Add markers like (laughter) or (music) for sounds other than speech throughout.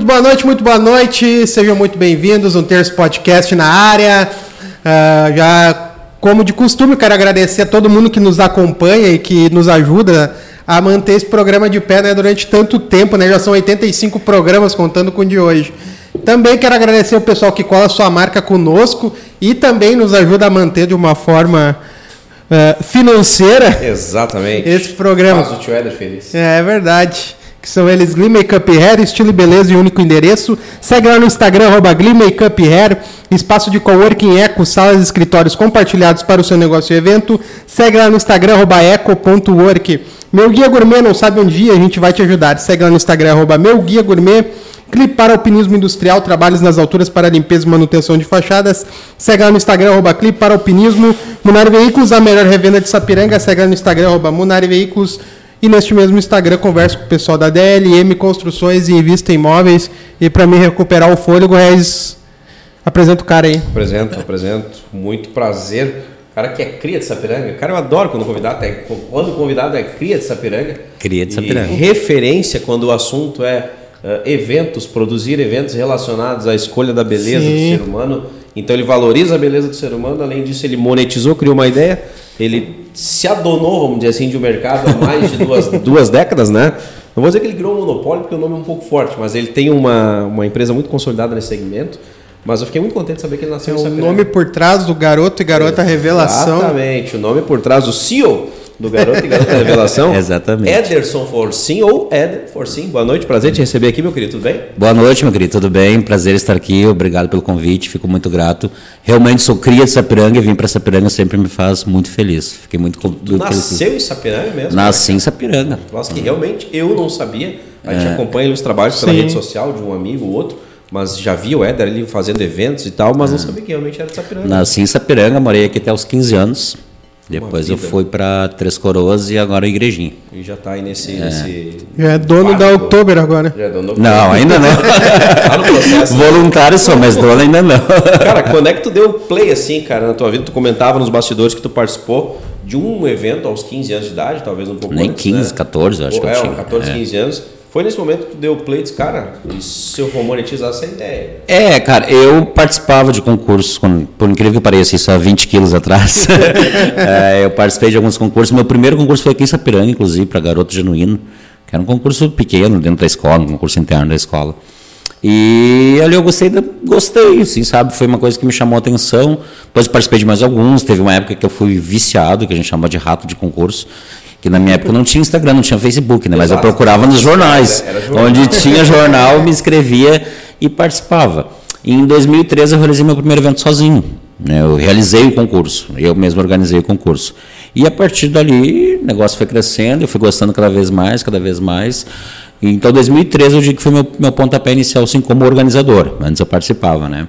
Muito boa noite, muito boa noite. Sejam muito bem-vindos. Um terço podcast na área. Uh, já, como de costume, quero agradecer a todo mundo que nos acompanha e que nos ajuda a manter esse programa de pé né, durante tanto tempo. Né? Já são 85 programas contando com o de hoje. Também quero agradecer o pessoal que cola sua marca conosco e também nos ajuda a manter de uma forma uh, financeira. Exatamente. Esse programa. Faz o tio Éder feliz. É, é verdade que são eles Glee Makeup Hair, estilo e beleza e único endereço. Segue lá no Instagram, arroba Glee Makeup Hair, espaço de coworking eco, salas e escritórios compartilhados para o seu negócio e evento. Segue lá no Instagram, arroba eco.work. Meu Guia Gourmet não sabe onde ir, a gente vai te ajudar. Segue lá no Instagram, arroba Meu Guia Gourmet. Clipe para Alpinismo Industrial, trabalhos nas alturas para limpeza e manutenção de fachadas. Segue lá no Instagram, arroba Clipe para Alpinismo. Munari Veículos, a melhor revenda de Sapiranga. Segue lá no Instagram, arroba Munari Veículos. E neste mesmo Instagram converso com o pessoal da DLM Construções e Invista Imóveis. E para me recuperar o fôlego, Regis, apresenta o cara aí. Apresento, apresento. Muito prazer. Cara que é cria de Sapiranga. Cara, eu adoro quando o convidado é, quando o convidado é cria de Sapiranga. Cria de Sapiranga. E referência quando o assunto é uh, eventos, produzir eventos relacionados à escolha da beleza Sim. do ser humano. Então ele valoriza a beleza do ser humano, além disso ele monetizou, criou uma ideia ele se adonou, vamos dizer assim, de um mercado há mais de duas, (laughs) duas décadas, né? Não vou dizer que ele criou um monopólio, porque o nome é um pouco forte, mas ele tem uma, uma empresa muito consolidada nesse segmento. Mas eu fiquei muito contente de saber que ele nasceu o nome por trás do garoto e garota revelação. Exatamente, o nome por trás do CEO do Garoto e Garota Revelação. (laughs) Exatamente. Ederson Forcim ou Eder Forcim. Boa noite, prazer te receber aqui, meu querido, tudo bem? Boa noite, meu querido, tudo bem? Prazer estar aqui, obrigado pelo convite, fico muito grato. Realmente sou cria de Sapiranga e vim para Sapiranga sempre me faz muito feliz. Fiquei muito, tu, tu nasceu feliz. em Sapiranga mesmo? Nasci né? em Sapiranga. Nossa, que realmente eu não sabia. A gente é. acompanha os trabalhos pela Sim. rede social de um amigo ou outro mas já vi o Éder ali fazendo eventos e tal, mas não sabia que realmente era de Sapiranga. Nasci em Sapiranga, morei aqui até os 15 anos. Depois eu fui para Três Coroas e agora Igrejinha. E já está aí nesse, é. nesse. Já é dono da Oktober agora. Já é dono da Não, ainda não. (laughs) tá no processo. Voluntário só, mas dono ainda não. cara, quando é que tu deu play assim, cara, na tua vida? Tu comentava nos bastidores que tu participou de um evento aos 15 anos de idade, talvez um pouco Nem antes, 15, né? 14, acho Ou, que eu é, tinha. 14, é. 15 anos foi nesse momento que tu deu play e cara, e se eu for monetizar essa ideia? É, cara, eu participava de concursos, por incrível que pareça, isso há 20 quilos atrás. (laughs) é, eu participei de alguns concursos. Meu primeiro concurso foi aqui em Sapiranga, inclusive, para Garoto Genuíno, que era um concurso pequeno dentro da escola, um concurso interno da escola. E ali eu gostei, gostei, assim, sabe? Foi uma coisa que me chamou a atenção. Depois participei de mais alguns. Teve uma época que eu fui viciado, que a gente chama de rato de concurso que na minha época não tinha Instagram, não tinha Facebook, né? Mas eu procurava nos jornais, onde tinha jornal, me inscrevia e participava. E em 2013 eu realizei meu primeiro evento sozinho. Né? Eu realizei o concurso, eu mesmo organizei o concurso. E a partir dali o negócio foi crescendo, eu fui gostando cada vez mais, cada vez mais. Então 2013 eu digo que foi meu, meu pontapé inicial assim como organizador. Antes eu participava, né?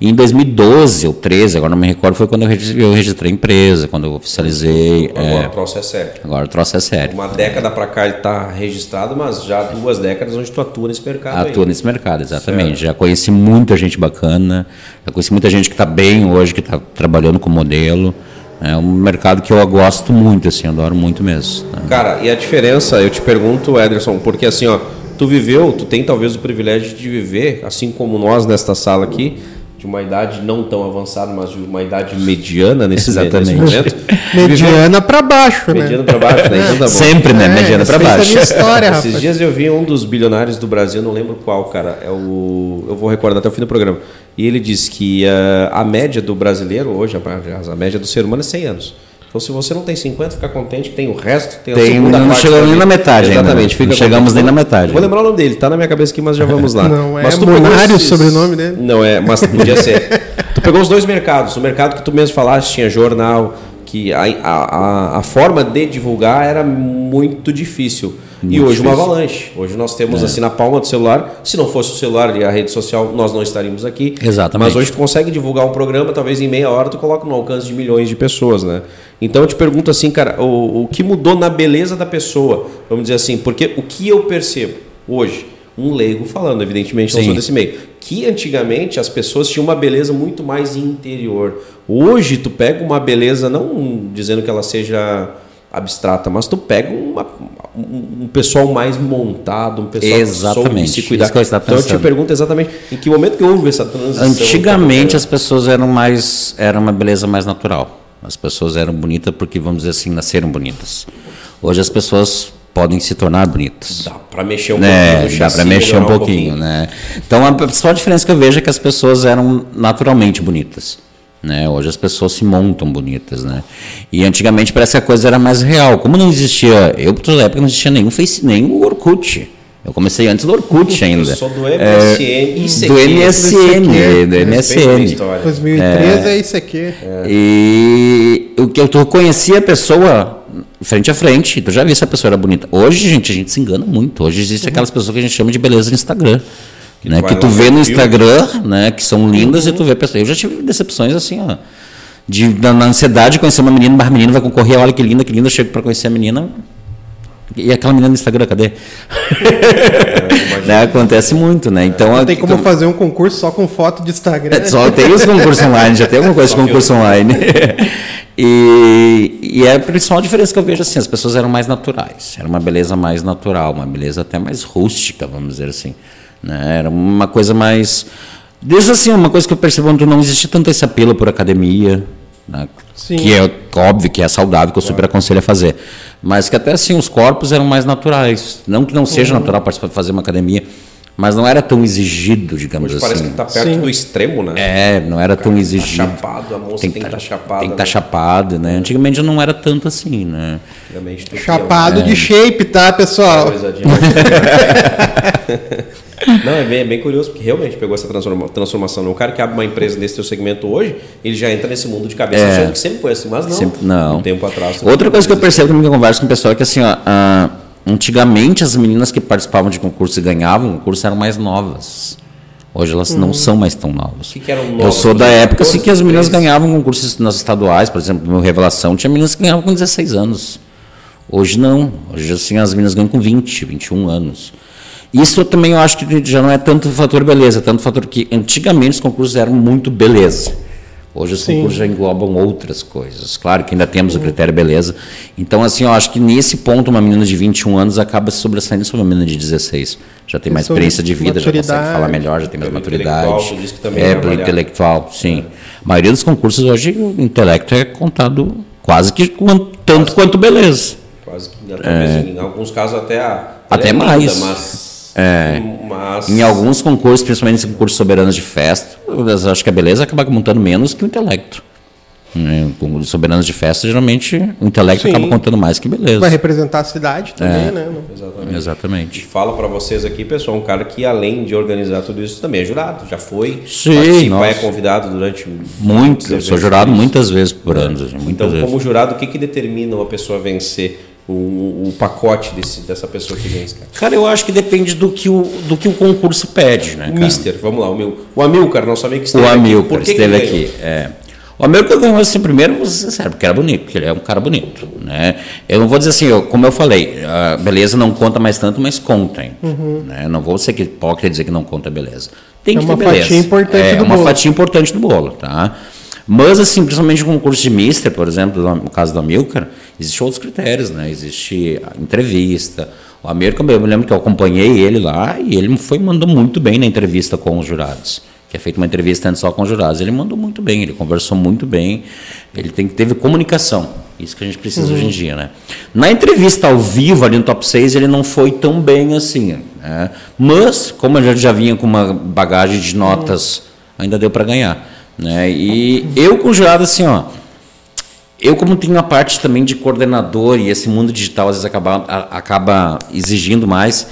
E em 2012 ou 13, agora não me recordo, foi quando eu registrei, eu registrei a empresa, quando eu oficializei. Agora é, o troço é sério. Agora o troço é sério. Uma década para cá ele está registrado, mas já duas décadas onde tu atua nesse mercado. Atua aí. nesse mercado, exatamente. Certo. Já conheci muita gente bacana, já conheci muita gente que está bem hoje, que está trabalhando com modelo. É um mercado que eu gosto muito, assim, adoro muito mesmo. Né? Cara, e a diferença, eu te pergunto, Ederson, porque assim, ó, tu viveu, tu tem talvez o privilégio de viver, assim como nós nesta sala aqui, de uma idade não tão avançada, mas de uma idade mediana nesse, Exatamente. nesse momento. (laughs) mediana para baixo, né? Mediana para baixo, né? Então tá Sempre, né? É, mediana para baixo. É história, Esses rapaz. dias eu vi um dos bilionários do Brasil, não lembro qual, cara. É o, eu vou recordar até o fim do programa. E ele disse que uh, a média do brasileiro hoje, a, a média do ser humano é 100 anos. Então, se você não tem 50, fica contente que tem o resto, tem, tem a segunda Não chegamos nem na metade Exatamente. Ainda, não chegamos nem na metade. Vou lembrar o nome dele, tá na minha cabeça aqui, mas já vamos lá. Não, é mas tu Monário o sobrenome dele? Não, é, mas podia ser. (laughs) tu pegou os dois mercados. O mercado que tu mesmo falaste, tinha jornal, que a, a, a forma de divulgar era muito difícil. Muito e hoje difícil. uma avalanche. Hoje nós temos é. assim na palma do celular. Se não fosse o celular e a rede social, nós não estaríamos aqui. Exatamente. Mas hoje tu consegue divulgar um programa, talvez em meia hora tu coloca no alcance de milhões de pessoas, né? Então eu te pergunto assim, cara, o, o que mudou na beleza da pessoa? Vamos dizer assim, porque o que eu percebo hoje, um leigo falando, evidentemente, não Sim. sou desse meio, que antigamente as pessoas tinham uma beleza muito mais interior. Hoje tu pega uma beleza, não dizendo que ela seja abstrata, mas tu pega uma, um, um pessoal mais montado, um pessoal exatamente. que soube se cuidar. Isso que eu estava então eu te pergunto exatamente em que momento que houve essa transição. Antigamente as pessoas eram mais era uma beleza mais natural. As pessoas eram bonitas porque vamos dizer assim nasceram bonitas. Hoje as pessoas podem se tornar bonitas. Dá para mexer um É, pouquinho. dá para mexer um melhorar pouquinho, né? Então a principal diferença que eu vejo é que as pessoas eram naturalmente bonitas. Né? Hoje as pessoas se montam bonitas, né? E antigamente parece que a coisa era mais real. Como não existia, eu por toda época não existia nenhum Face, nem o Orkut. Eu comecei antes do Orkut ainda. Eu sou do MSN. ICQ, do MSN, do MSN. história. 2013 é, isso aqui. E o que eu tu conhecia a pessoa frente a frente, tu já via se a pessoa era bonita. Hoje, gente, a gente se engana muito. Hoje existe aquelas pessoas que a gente chama de beleza no Instagram. Que, né? tu que tu vê no. Instagram, né? Que são lindas e tu vê a pessoa. Eu já tive decepções assim, ó. De, na, na ansiedade de conhecer uma menina, mas a menina vai concorrer, olha que linda, que linda, eu chego para conhecer a menina. E aquela menina no Instagram, cadê? né? Acontece muito, né? Então, Não tem como então- fazer um concurso só com foto de Instagram. é, Só tem os concursos online, já tem alguma coisa de concurso online. (laughs) E, e é a principal diferença que eu vejo assim, as pessoas eram mais naturais, era uma beleza mais natural, uma beleza até mais rústica, vamos dizer assim. Né? Era uma coisa mais. Desde assim, uma coisa que eu percebo onde não existe tanto esse apelo por academia, né? Sim. que é óbvio que é saudável, que eu super aconselho a fazer. Mas que até assim, os corpos eram mais naturais. Não que não seja Uhum. natural participar fazer uma academia, mas não era tão exigido, digamos Hoje assim. parece que tá perto Sim. do extremo, né? É, não era tão exigido. chapado, a moça tem que estar chapada. Tem que estar né? chapado, né? Antigamente não era tanto assim, né? Chapado É. de shape, tá, pessoal? De- (laughs) Não, é bem, é bem curioso, porque realmente pegou essa transforma- transformação. né? O cara que abre uma empresa nesse teu segmento hoje, ele já entra nesse mundo de cabeça É. achando que sempre foi assim, mas não. Sempre- não. Um tempo atrás. Outra coisa que eu percebo que eu converso com o pessoal é que assim, ó, ah, antigamente as meninas que participavam de concurso e ganhavam concurso eram mais novas. Hoje elas não são mais tão novas. que que eram eu novas? sou da época assim, 14, que as meninas 13? ganhavam concursos nas estaduais, por exemplo, no Revelação, tinha meninas que ganhavam com 16 anos. Hoje não. Hoje assim as meninas ganham com 20, 21 anos. Isso eu também eu acho que já não é tanto fator beleza, tanto fator que antigamente os concursos eram muito beleza. Hoje os Sim. concursos já englobam outras coisas. Claro que ainda temos o critério beleza. Então, assim, eu acho que nesse ponto uma menina de 21 anos acaba se sobressaindo sobre uma menina de 16. Já tem mais experiência de vida, já consegue falar melhor, já tem mais Pelo maturidade. intelectual, tu disse que também é é, pelo intelectual, sim. A maioria dos concursos hoje o intelecto é contado quase que tanto quanto beleza. Quase que, talvez, em alguns casos até a. É. Até é mais. mas, É. mas Em alguns concursos, principalmente esses concursos soberanos de festa, eu acho que a beleza acaba contando menos que o intelecto. Né? Com soberanos de festa, geralmente o intelecto Sim. acaba contando mais que beleza. Vai representar a cidade também, É. né? Exatamente. Exatamente. Falo para vocês aqui, pessoal, um cara que além de organizar tudo isso também é jurado, já foi, Sim, participa, nossa. é convidado durante Muito, eu sou jurado muitas vezes por ano. Muitas Então, vezes. como jurado, o que, que determina uma pessoa vencer o, o pacote desse, dessa pessoa que vence, cara? Cara, eu acho que depende do que o, do que o concurso pede, né? O cara? Mister, vamos lá, o meu. O Amilcar, nosso amigo que esteve O aqui. Amilcar Por que que esteve aqui. É. O Amilcar ganhou assim, primeiro, vou ser sincero, porque era bonito, porque ele é um cara bonito. Né? Eu não vou dizer assim, eu- como eu falei, a beleza não conta mais tanto, mas conta. hein? Né? Não vou ser que hipócrita dizer que não conta beleza. Tem É que uma ter beleza. fatia importante é, do uma bolo. fatia importante do bolo, tá? Mas, assim, principalmente no concurso de Mister, por exemplo, no caso do Amilcar, existem outros critérios, né? Existe a entrevista. O Amilcar, eu me lembro que eu acompanhei ele lá e ele foi mandou muito bem na entrevista com os jurados. Que é feita uma entrevista antes só com os jurados. Ele mandou muito bem, ele conversou muito bem, ele tem, teve comunicação. Isso que a gente precisa hoje em dia, né? Na entrevista ao vivo, ali no top 6, ele não foi tão bem assim. Né? Mas, como ele já vinha com uma bagagem de notas, ainda deu para ganhar. Né? E eu com o jurado, assim, ó. Eu, como tenho a parte também de coordenador e esse mundo digital às vezes acaba, a- acaba exigindo mais,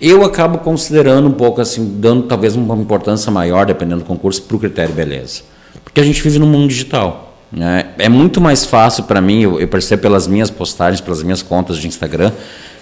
eu acabo considerando um pouco assim, dando talvez uma importância maior, dependendo do concurso, para o critério beleza. Porque a gente vive no mundo digital. Né? É muito mais fácil para mim, eu, eu percebo pelas minhas postagens, pelas minhas contas de Instagram,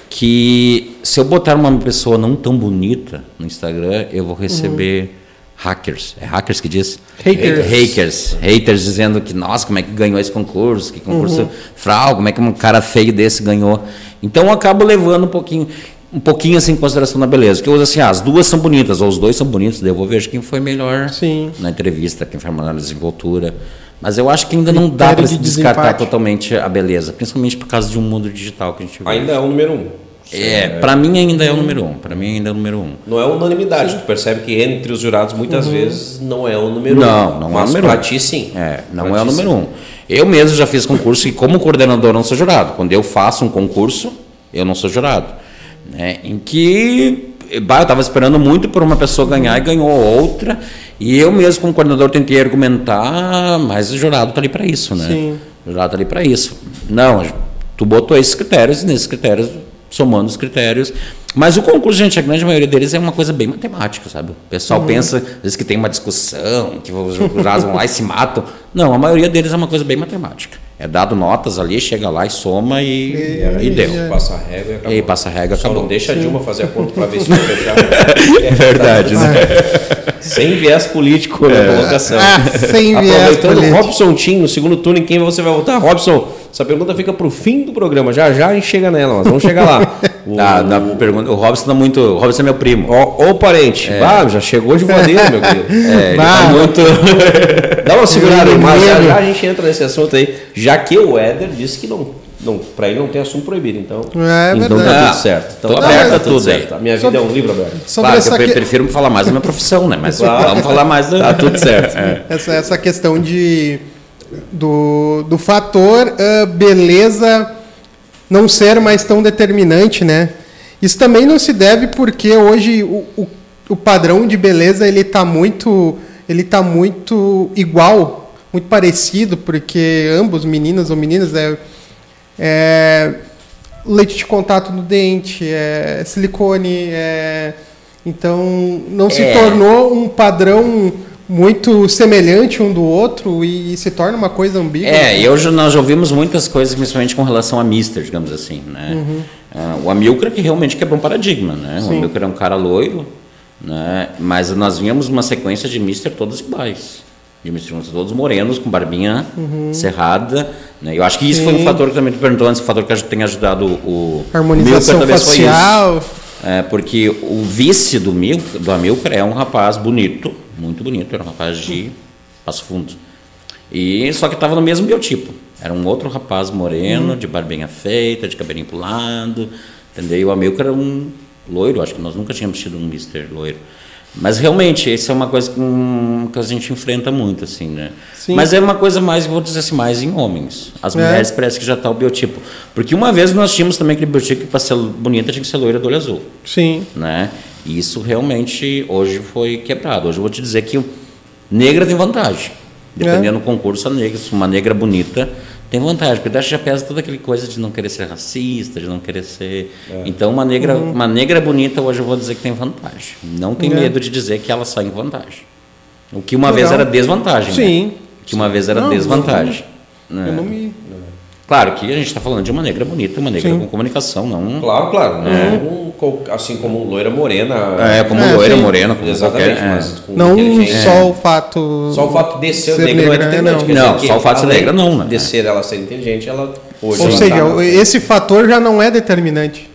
que se eu botar uma pessoa não tão bonita no Instagram, eu vou receber hackers. É hackers que diz? Haters. Haters. Haters dizendo que, nossa, como é que ganhou esse concurso? Que concurso fraude, como é que um cara feio desse ganhou? Então eu acabo levando um pouquinho. um pouquinho assim em consideração na beleza. Que eu uso assim, ah, as duas são bonitas, ou os dois são bonitos, daí eu vou ver quem foi melhor Sim. na entrevista, quem foi melhor na desenvoltura. Mas eu acho que ainda não dá para de descartar desempate. totalmente a beleza, principalmente por causa de um mundo digital que a gente vive. Ainda é o número um. É, para mim ainda é o número um. Para mim ainda é o número um. Não é unanimidade. Tu percebe que entre os jurados muitas vezes não é o número Não, um. não é o número pra um. ti sim. É, não Pra é o número sim. um. Eu mesmo já fiz concurso e como coordenador não sou jurado. Quando eu faço um concurso, eu não sou jurado. Né? Em que bah, eu estava esperando muito por uma pessoa ganhar e ganhou outra. E eu mesmo como coordenador tentei argumentar, mas o jurado está ali para isso, né? Sim. O jurado está ali para isso. Não, tu botou esses critérios e nesses critérios, somando os critérios. Mas o concurso, gente, a grande maioria deles é uma coisa bem matemática, sabe? O pessoal Uhum. pensa, às vezes, que tem uma discussão, que os jurados vão lá e se matam. Não, a maioria deles é uma coisa bem matemática. É dado notas ali, chega lá e soma e, e, deu. Passa a régua e acabou. E aí passa a régua, Só acabou. não deixa a Dilma fazer a conta para ver se (laughs) vai fechar. É verdade, né? Sem viés político na colocação. Ah, sem viés Aproveitando, político. Robson Tim, no segundo turno, em quem você vai votar? Robson, essa pergunta fica pro fim do programa. Já já a gente chega nela, mas vamos chegar lá. O, Da, da pergunta, o Robson tá muito. O Robson é meu primo. Ô parente, bah, já chegou de voadeira, meu querido. (laughs) É, Bah. tá muito. (laughs) Dá uma segurada aí, mas já, já a gente entra nesse assunto aí, já que o Éder disse que não, não para ele não tem assunto proibido, então, É então verdade. tá Ah, tudo certo. Então tô tá, aberto tá a tudo tudo aí. A minha Sobre- vida é um livro aberto. Sobre claro, essa, que eu que- prefiro falar mais da minha profissão, né? Mas Claro. vamos falar mais da. Tá tudo certo. (laughs) essa, essa questão de do, do fator ah, beleza não ser mais tão determinante, né? Isso também não se deve porque hoje o, o, o padrão de beleza ele está muito ele tá muito igual, muito parecido, porque ambos meninas ou meninas é, é leite de contato no dente, é silicone, é então não se É. tornou um padrão muito semelhante um do outro e, se torna uma coisa ambígua. É, e hoje nós já ouvimos muitas coisas, principalmente com relação a Mister, digamos assim, né? Ah, o Amilcar que realmente quebrou um paradigma, né? O Sim. Amilcar é um cara loiro, né? Mas nós vínhamos uma sequência de Mister todos iguais. De Mister todos morenos, com barbinha cerrada. Né? Eu acho que isso foi um Sim. fator que também tu perguntou antes, um fator que tem ajudado o Harmonização Milcar, talvez foi isso. É, porque o vice do, Mil, do Amilcar é um rapaz bonito, muito bonito, era um rapaz de Passo Fundo. E só que estava no mesmo biotipo. Era um outro rapaz moreno, de barbinha feita, de cabelinho pro lado, entendeu? E o Amilcar era um loiro, acho que nós nunca tínhamos tido um mister loiro. Mas realmente, isso é uma coisa que, hum, que a gente enfrenta muito, assim, né? Sim. Mas é uma coisa mais, vou dizer assim, mais em homens. As É. mulheres parece que já está o biotipo. Porque uma vez nós tínhamos também aquele biotipo que para ser bonita tinha que ser loira do olho azul Sim. né? E isso realmente hoje foi quebrado. Hoje eu vou te dizer que negra tem vantagem. Dependendo do concurso, a negra, se uma negra bonita tem vantagem, porque daí já pesa toda aquela coisa de não querer ser racista, de não querer ser. Então uma negra, uma negra bonita hoje eu vou dizer que tem vantagem. Não tem É. medo de dizer que ela sai em vantagem. O que uma Legal. vez era desvantagem. Sim. Né? O que uma vez era Não, desvantagem. né? Eu não me. Claro que a gente está falando de uma negra bonita, uma negra Sim. com comunicação, não. Claro, claro. Não qual- assim como loira morena. É, como É, loira, sim. morena, como Exatamente, qualquer. é. mas com Não só o fato. Só o fato de ser, Ser negra não é negra, não. quer dizer Não, que só o fato de ser negra não, né? De ser ela ser inteligente, ela hoje Ou ela seja, tá na- esse fator já não é determinante.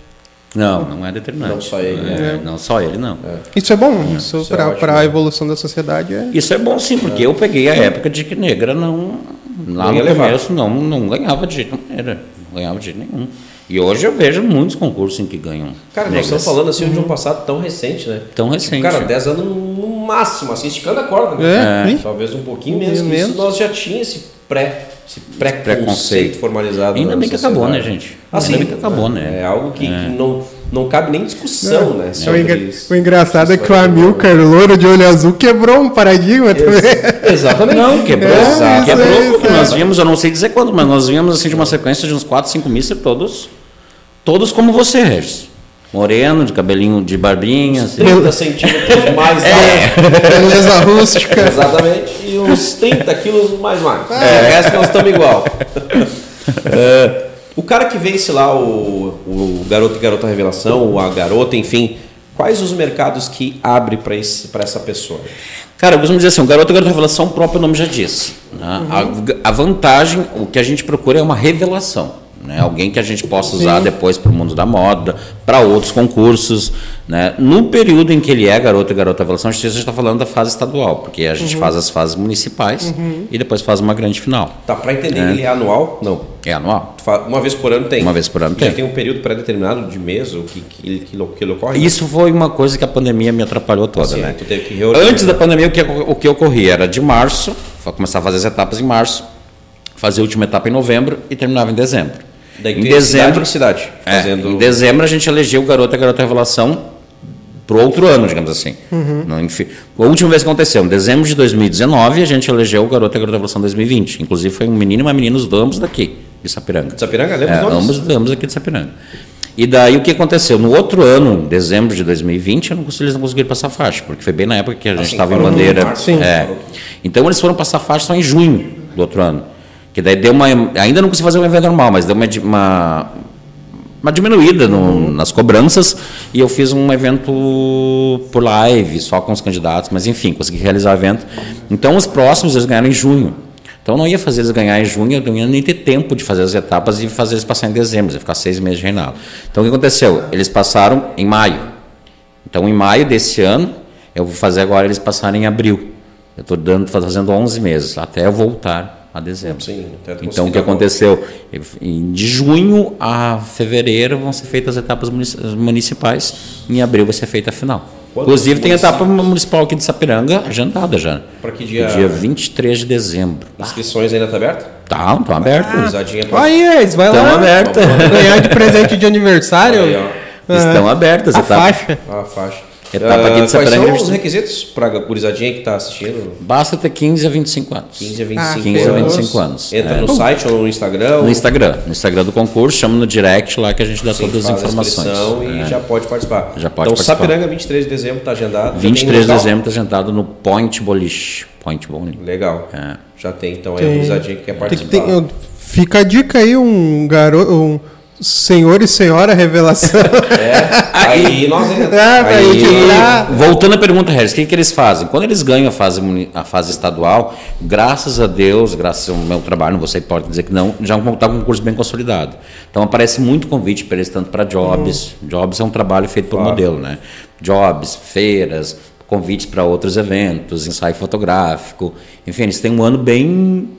Não, não é determinante. Não só ele, É, né? Não só ele, não. Isso é bom. Isso, isso é para a evolução da sociedade é. Isso é bom sim, porque eu peguei a época de que negra não. Lá no começo não, não ganhava de jeito maneira. Não ganhava de jeito nenhum. E hoje eu vejo muitos concursos em que ganham. Cara, nós estamos falando assim de um passado tão recente, né? Tão recente. Cara, 10 anos no máximo, assim, esticando a corda, né? É, sim. Talvez um pouquinho Um menos. que Isso menos. nós já tinha esse pré, esse preconceito Preconceito. formalizado. Ainda na bem que acabou, né, gente? Assim, Ainda bem que acabou, né? É algo que, que não, não cabe nem discussão, né? O, sobre engra- isso. o engraçado é que o Amilcar, louro de olho azul, quebrou um paradigma também. Ex- Exatamente. Não, quebrou. É, quebrou porque isso nós vimos, eu não sei dizer quando, mas nós vimos assim de uma sequência de uns 4, 5 mísseis todos. Todos como você, Regis. Moreno, de cabelinho de barbinha, assim. 30 centímetros mais É. alto. Beleza rústica. Exatamente. E uns 30 quilos mais magro. É. O resto nós estamos igual. É, o cara que vence lá, o, o garoto e garota revelação, ou a garota, enfim, quais os mercados que abre para essa pessoa? Cara, eu costumo dizer assim, o garoto e garota revelação, o próprio nome já diz. né? A, a vantagem, o que a gente procura é uma revelação. Né? alguém que a gente possa usar Sim. depois para o mundo da moda, para outros concursos. Né? No período em que ele é garoto e garota revelação, a gente está falando da fase estadual, porque a gente uhum. faz as fases municipais uhum. e depois faz uma grande final. Tá, para entender, é. ele é anual? Não. É anual. Uma vez por ano tem? Uma vez por ano tem. Já tem um período pré-determinado de mês o que, que, que, que ele ocorre? Isso foi uma coisa que a pandemia me atrapalhou toda. Assim, né? Antes da pandemia, o que, o que ocorria era de março, começar a fazer as etapas em março, fazer a última etapa em novembro e terminava em dezembro. Daí em dezembro, cidade, cidade é, fazendo... Em dezembro a gente elegeu o garoto e a garota revelação para o outro ano, digamos assim. Uhum. Não, enfim, a última vez que aconteceu, em dezembro de 2019, a gente elegeu o garoto e a garota revelação 2020. Inclusive foi um menino e uma menina, os ambos daqui, de Sapiranga. De Sapiranga, lembra é, ambos, ambos aqui de Sapiranga. E daí o que aconteceu? No outro ano, em dezembro de 2020, não eles não conseguiram passar faixa, porque foi bem na época que a gente estava assim, em bandeira. Março, é. Então eles foram passar faixa só em junho do outro ano. Que daí deu uma. Ainda não consegui fazer um evento normal, mas deu uma, uma, uma diminuída no, nas cobranças e eu fiz um evento por live, só com os candidatos, mas enfim, consegui realizar o evento. Então os próximos eles ganharam em junho. Então eu não ia fazer eles ganhar em junho, eu não ia nem ter tempo de fazer as etapas e fazer eles passar em dezembro, ia ficar seis meses de reinado. Então o que aconteceu? Eles passaram em maio. Então em maio desse ano, eu vou fazer agora eles passarem em abril. Eu estou fazendo 11 meses, até eu voltar a dezembro. Sim, então o que aconteceu? De junho a fevereiro vão ser feitas as etapas municipais, em abril vai ser feita a final. Quando Inclusive tem a etapa municipal aqui de Sapiranga agendada já. Para que dia? Dia 23 de dezembro. Inscrições ainda estão tá abertas? Tá, estão abertas. Ah, Aí, eles vai lá. Estão abertas. Ganhar de presente de aniversário. Aí, Estão abertas. A faixa. A faixa. Etapa aqui de Quais são os requisitos para a gurizadinha que está assistindo? Basta ter 15 a 25 anos. 15 a 25, ah, 15 a 25 anos. Entra é. no site ou no Instagram? No Instagram. No Instagram do concurso, chama no direct lá que a gente dá Sim, todas as informações. e é. já pode participar. Já pode então, participar. Sapiranga, 23 de dezembro, está agendado. 23 de dezembro está agendado no Point Boliche. Point Bowling. Legal. É. Já tem, então, aí a gurizadinha que quer participar. Tem, tem, fica a dica aí, um garoto... Um Senhor e Senhora Revelação. É, aí (laughs) nós é, aí, Voltando à pergunta, Harris, o que, que eles fazem? Quando eles ganham a fase, a fase estadual, graças a Deus, graças ao meu trabalho, você pode dizer que não, já está com um curso bem consolidado. Então aparece muito convite para eles, tanto para jobs. Uhum. Jobs é um trabalho feito por claro. modelo, né? Jobs, feiras, convites para outros eventos, ensaio fotográfico. Enfim, eles têm um ano bem,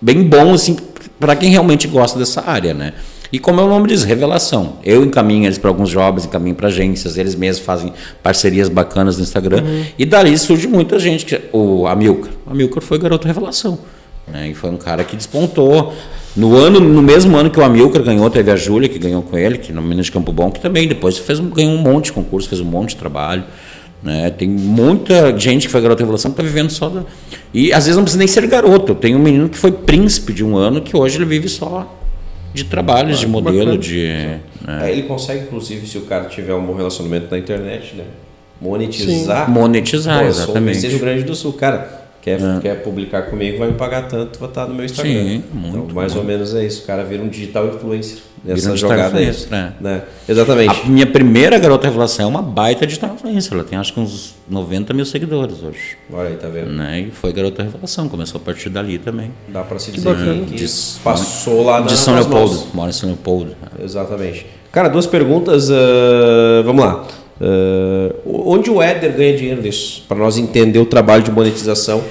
bem bom, assim, para quem realmente gosta dessa área, né? E como é o nome diz, revelação. Eu encaminho eles para alguns jobs, encaminho para agências, eles mesmos fazem parcerias bacanas no Instagram. Uhum. E dali surge muita gente. Que, o Amilcar. O Amilcar foi garoto revelação. Né? E foi um cara que despontou. No ano, no mesmo ano que o Amilcar ganhou, teve a Júlia que ganhou com ele, que no Minas de Campo Bom, que também depois fez, ganhou um monte de concurso, fez um monte de trabalho. Né? Tem muita gente que foi garoto revelação que está vivendo só da... E às vezes não precisa nem ser garoto. Tenho um menino que foi príncipe de um ano que hoje ele vive só de trabalhos, ah, de modelo, bacana. de. Né? É, ele consegue, inclusive, se o cara tiver um bom relacionamento na internet, né? Monetizar. Sim. Monetizar, Pô, exatamente. Seja o Grande do Sul, cara. Quer, é. quer publicar comigo, vai me pagar tanto, vai estar no meu Instagram. Sim, muito então, mais ou menos é isso. O cara vira um digital influencer nessa jogada aí. Né? né? Exatamente. A minha primeira garota revelação é uma baita digital influencer. Ela tem acho que uns 90 mil seguidores hoje. Olha aí, tá vendo? Né? E foi garota revelação. Começou a partir dali também. Dá para se dizer que, que passou lá na De São Leopoldo. Mora em São Leopoldo. Exatamente. Cara, duas perguntas. Uh, vamos lá. Uh, onde o Éder ganha dinheiro nisso? Para nós entender o trabalho de monetização.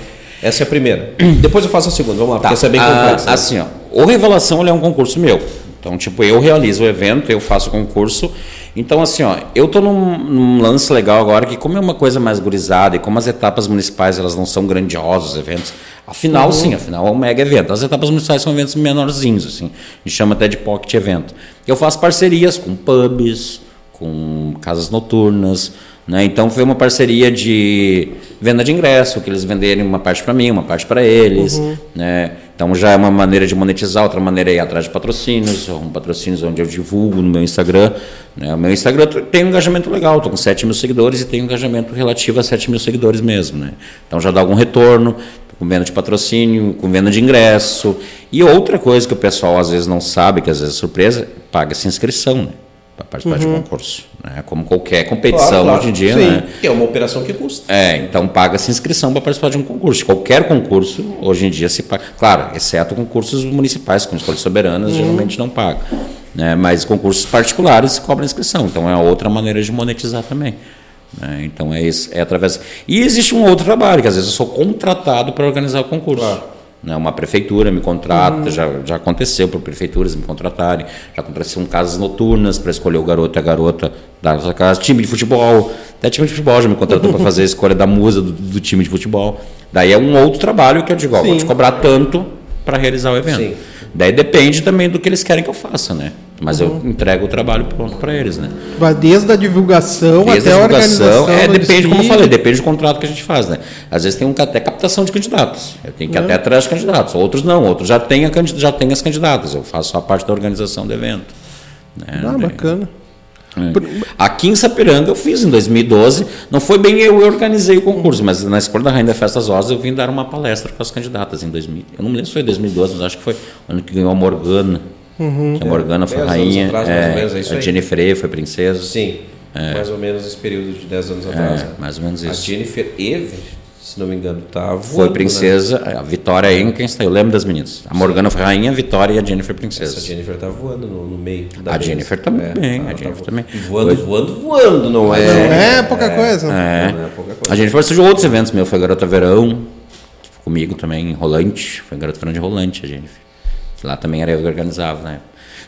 Essa é a primeira. (clears throat) Depois eu faço a segunda, vamos lá, tá. porque essa é bem complexa. Ah, assim, ó, o Revelação é um concurso meu. Então, tipo, eu realizo o evento, eu faço o concurso. Então, assim, ó, eu tô num, num, lance legal agora que, como é uma coisa mais gurizada e como as etapas municipais elas não são grandiosas, os eventos, afinal, uhum. sim, afinal é um mega evento. As etapas municipais são eventos menorzinhos, assim, a gente chama até de pocket evento. Eu faço parcerias com pubs, com casas noturnas. Né? Então foi uma parceria de venda de ingresso, que eles venderem uma parte para mim, uma parte para eles. Uhum. Né? Então já é uma maneira de monetizar, outra maneira é ir atrás de patrocínios, um patrocínios onde eu divulgo no meu Instagram. Né? O meu Instagram tem um engajamento legal, estou com 7 mil seguidores e tem um engajamento relativo a 7 mil seguidores mesmo. Né? Então já dá algum retorno com venda de patrocínio, com venda de ingresso. E outra coisa que o pessoal às vezes não sabe, que às vezes é surpresa, paga-se inscrição. Né? Para participar de concurso. Né? Como qualquer competição Claro, claro. hoje em dia, Sim. né? Que é uma operação que custa. É, então paga-se inscrição para participar de um concurso. Qualquer concurso, hoje em dia se paga. Claro, exceto concursos municipais, como escolhas soberanas, geralmente não paga. Né? Mas concursos particulares se cobra inscrição. Então é outra maneira de monetizar também. né? Então é, isso, é através. E existe um outro trabalho, que às vezes eu sou contratado para organizar o concurso. Claro. Né, uma prefeitura me contrata, já, já aconteceu por prefeituras me contratarem, já aconteceu casas noturnas para escolher o garoto e a garota da casa, time de futebol, até time de futebol já me contratou para (laughs) fazer a escolha da musa do, do time de futebol. Daí é um outro trabalho que eu digo, ó, vou te cobrar tanto para realizar o evento. Sim. Daí depende também do que eles querem que eu faça, né? Mas eu entrego o trabalho pronto para eles, né? Vai desde a divulgação Desde até a a divulgação, organização. é, depende, como eu falei, depende do contrato que a gente faz, né? Às vezes tem um, até captação de candidatos, eu tenho que ir até atrás de candidatos, outros não, outros já têm, a, já têm as candidatas, eu faço só a parte da organização do evento. né? Ah, Daí- bacana. é. Aqui em Sapiranga eu fiz em 2012, não foi bem eu que organizei o concurso, mas na Escola da Rainha das Festas Rosas eu vim dar uma palestra para as candidatas em 2000. Eu não me lembro se foi 2012, mas acho que foi o ano que ganhou a Morgana. Que a Morgana foi Dez anos rainha, atrás, mais ou é, menos, é isso a aí. Jennifer E foi princesa. Sim. Mais ou menos esse período de 10 anos atrás. É, né? mais ou menos A isso. Jennifer Eve, se não me engano, tá voando, Foi né? princesa, a Vitória Enkenstein, eu lembro das meninas. A Morgana foi rainha, a Vitória e a Jennifer Essa princesa. Jennifer tá voando no, no meio da A mesa. Jennifer tá muito bem, a Jennifer também. Voando, voando, voando, não é? Não é pouca coisa. É. Não é pouca coisa. A Jennifer participou de outros eventos meu, foi Garota Verão, comigo também, em Rolante, foi Garota Verão de Rolante, a Jennifer. Lá também era eu que organizava, né?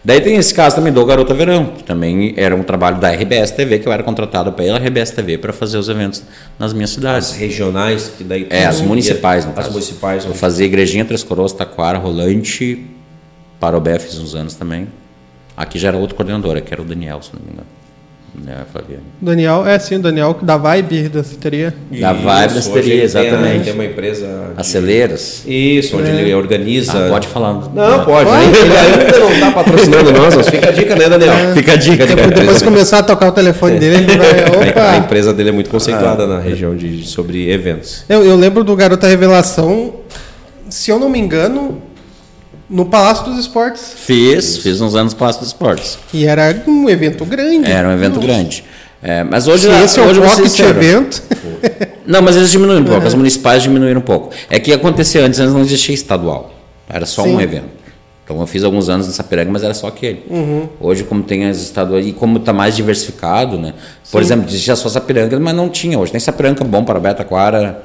Daí tem esse caso também do Garota Verão, que também era um trabalho da RBS TV, que eu era contratado pela RBS TV para fazer os eventos nas minhas As cidades. regionais, que daí... É, as municipais, no As caso. municipais. Eu né? fazia Igrejinha, Três Coroas, Taquara, Rolante, Parobé fiz uns anos também. Aqui já era outro coordenador, que era o Daniel, se não me engano. Né, Flaviano? Daniel, é sim, o Daniel da Vibe da citeria. Da Vibe da Citeria, tem a- exatamente. Tem uma empresa... de- Aceleiras. Isso, onde ele organiza... Ah, pode falar. Não, pode. Ele ainda não está patrocinando nós, mas fica a dica, né, Daniel? Fica a dica. Fica a Depois, depois empresa- começar a tocar o telefone dele, ele vai. (laughs) A Opa! empresa dele é muito conceituada na região de, sobre eventos. Eu, eu lembro do Garota Revelação, se eu não me engano, no Palácio dos Esportes. Fiz, fiz uns anos Palácio dos Esportes. E era um evento grande. Era um evento grande. É, mas hoje, Se esse é o hoje vou ser pocket evento. Não, mas eles diminuíram um pouco, as municipais diminuíram um pouco. É que acontecia antes, antes não existia estadual. Era só Sim. um evento. Então eu fiz alguns anos nessa Sapiranga, mas era só aquele. Uhum. Hoje, como tem as estaduais, e como está mais diversificado, né? Por exemplo, existia só Sapiranga, mas não tinha. Hoje tem Sapiranga bom para Beta Quara.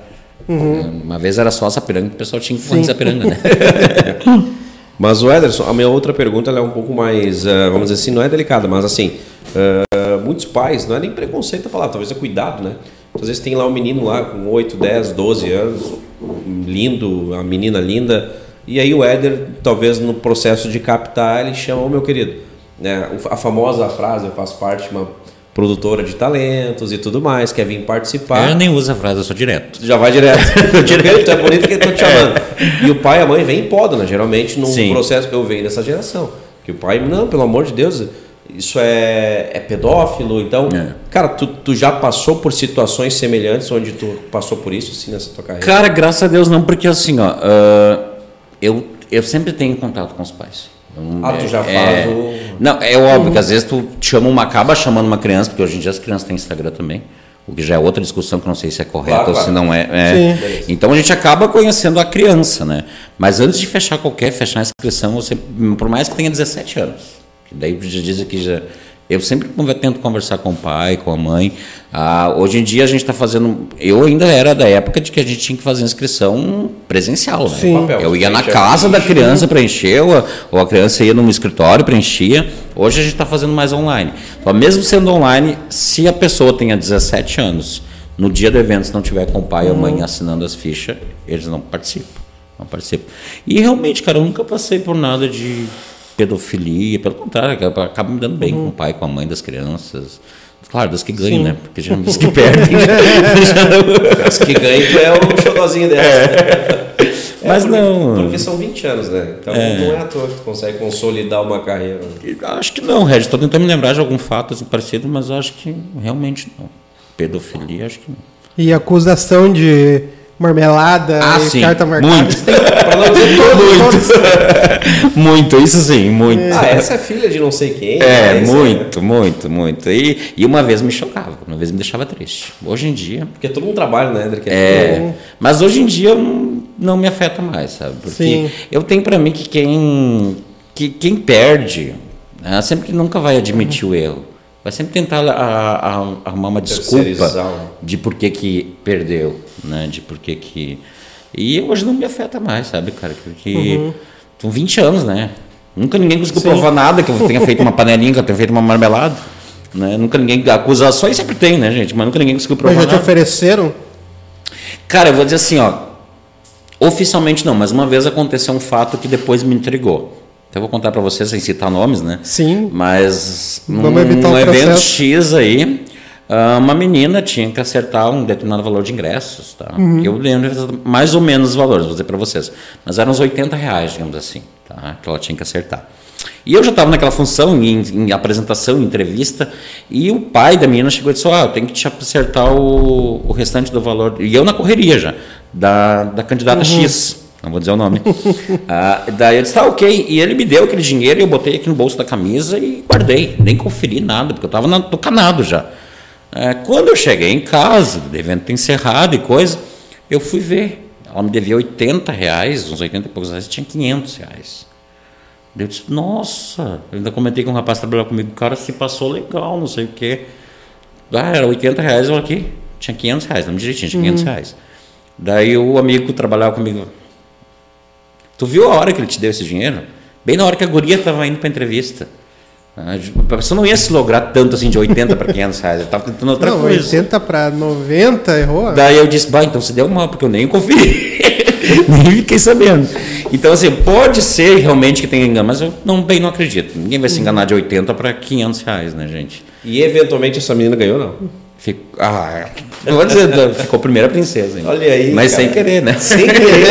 Uhum. Uma vez era só Sapiranga, o pessoal tinha que falar em Sapiranga, né? (laughs) Mas o Ederson, a minha outra pergunta é um pouco mais, eh, vamos dizer assim, não é delicada, mas assim, eh, muitos pais, não é nem preconceito a palavra, talvez é cuidado, né? Às vezes tem lá um menino lá com 8, 10, 12 anos, lindo, a menina linda, e aí o Éder, talvez no processo de captar, ele chama, ô meu querido, né? o- A famosa frase, eu faço parte de uma produtora de talentos e tudo mais, quer vir participar. Eu nem uso a frase, eu sou direto. Já vai direto. (laughs) direto, tu é bonito que eu tô te chamando. E o pai e a mãe vêm em poda, né? Geralmente num Sim. processo que eu venho dessa geração. Que o pai, não, pelo amor de Deus, isso é, é pedófilo. Então, É. cara, tu, tu já passou por situações semelhantes onde tu passou por isso, assim, nessa tua carreira? Cara, graças a Deus não, porque assim, ó, ah, eu, eu sempre tenho contato com os pais. Ah, tu já é- faz o- Não, é óbvio que às vezes tu chama uma, acaba chamando uma criança, porque hoje em dia as crianças têm Instagram também, o que já é outra discussão que eu não sei se é correto Claro, ou claro. se não é. é. Sim. Então a gente acaba conhecendo a criança, né? Mas antes de fechar qualquer, fechar a inscrição, sempre, por mais que tenha 17 anos, que daí já dizem que já. Eu sempre tento conversar com o pai, com a mãe. Ah, hoje em dia a gente está fazendo. Eu ainda era da época de que a gente tinha que fazer inscrição presencial, né? Sim. Eu ia na a casa da ficha. criança preencher, ou a, criança ia num escritório preenchia. Hoje a gente está fazendo mais online. Então, mesmo sendo online, se a pessoa tenha 17 anos, no dia do evento, se não tiver com o pai ou a mãe assinando as fichas, eles não participam. Não participam. E realmente, cara, eu nunca passei por nada de pedofilia, pelo contrário, eu acabo me dando bem com o pai, com a mãe das crianças. Claro, das que ganham, né? Porque geralmente as que perdem. (laughs) As que ganham, tu é o xodozinho dela. É. Mas porque- não. Porque são 20 anos, né? Então não é à toa que tu consegue consolidar uma carreira. Acho que não, Regis. Estou tentando me lembrar de algum fato assim, parecido, mas acho que realmente não. Pedofilia, acho que não. E acusação de marmelada Ah, e sim. carta marcada. Muito. Pra não dizer todos. muito. (laughs) muito, isso sim, muito. Ah, essa é filha de não sei quem. É, né? Esse muito, muito, muito. E, e uma vez me chocava, uma vez me deixava triste. Hoje em dia. Porque todo mundo trabalha, né, André? Que É, mas hoje em dia não, não me afeta mais, sabe? Porque Sim. eu tenho pra mim que quem, que quem perde, né, sempre que nunca vai admitir o erro, vai sempre tentar a- a- arrumar uma desculpa de por que, que perdeu, né? De por que que... E hoje não me afeta mais, sabe, cara? Porque são 20 anos, né? Nunca ninguém conseguiu Sim. provar nada que eu tenha feito uma panelinha, que eu tenha feito uma marmelada. Né? Nunca ninguém. Acusações sempre tem, né, gente? Mas nunca ninguém conseguiu provar Mas já te nada. ofereceram? Cara, eu vou dizer assim, ó. Oficialmente não, mas uma vez aconteceu um fato que depois me intrigou. Eu vou contar pra vocês sem citar nomes, né? Sim. Mas num, evento. X aí, ah, uma menina tinha que acertar um determinado valor de ingressos, tá? Uhum. Eu lembro mais ou menos os valores, vou dizer pra vocês. Mas eram uns 80 reais, digamos assim, tá? Que ela tinha que acertar. E eu já estava naquela função, em, em apresentação, em entrevista, e o pai da menina chegou e disse: Ah, eu tenho que te acertar o, o restante do valor. E eu na correria já, da, da candidata X, não vou dizer o nome. (laughs) Ah, daí eu disse: Tá, ok. E ele me deu aquele dinheiro e eu botei aqui no bolso da camisa e guardei. Nem conferi nada, porque eu estava no canado já. É, quando eu cheguei em casa, o evento ter encerrado e coisa, eu fui ver. Ela me devia 80 reais, uns 80 e poucos reais, e tinha 500 reais. Daí Eu disse, nossa, eu ainda comentei com um rapaz que trabalhava comigo, o cara se passou legal, não sei o quê. Ah, era 80 reais, eu aqui, tinha 500 reais, não me direitinho, tinha 500 reais. Daí o amigo que trabalhava comigo, tu viu a hora que ele te deu esse dinheiro? Bem na hora que a guria estava indo para entrevista. Ah, A pessoa não ia se lograr tanto assim de 80 para 500 reais, ele estava tentando outra não, coisa. 80 para 90, errou? Daí eu disse, bah, então se deu mal, porque eu nem conferi. (laughs) nem fiquei sabendo. Então, assim, pode ser realmente que tenha engano, mas eu não, bem não acredito. Ninguém vai se enganar de 80 para 500 reais, né, gente? E eventualmente essa menina ganhou, não? Fico, ah, não vou dizer, ficou primeira princesa. hein? Olha aí, Mas cara. sem querer, né? Sem querer.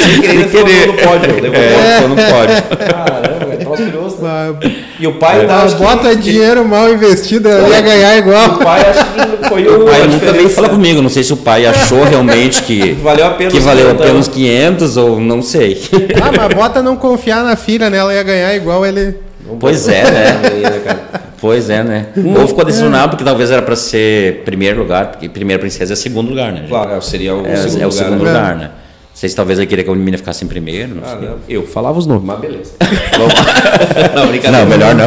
Sem querer, Sem querer. no pódio. Levou É, ficou no pódio. Caramba, é troço né? E o pai mas acho que- bota dinheiro mal investido, ela ia ganhar igual. O pai acho que foi o. O pai a nunca veio falar comigo, não sei se o pai achou realmente que Valeu a pena que valeu 500, apenas 500 ou não sei. Ah, mas bota não confiar na filha, né? Ela ia ganhar igual ele. Pois é, né? Pois é, né? Ou ficou decepcionado porque talvez era para ser primeiro lugar, porque primeira princesa é segundo lugar, né? Claro, seria o É, segundo é o lugar. segundo né? lugar, né? Não sei se talvez ele queria que a menina ficasse em primeiro, não Ah, sei. não. Eu falava os nomes, mas beleza. (laughs) (laughs) não, brincadeira. Não, melhor não.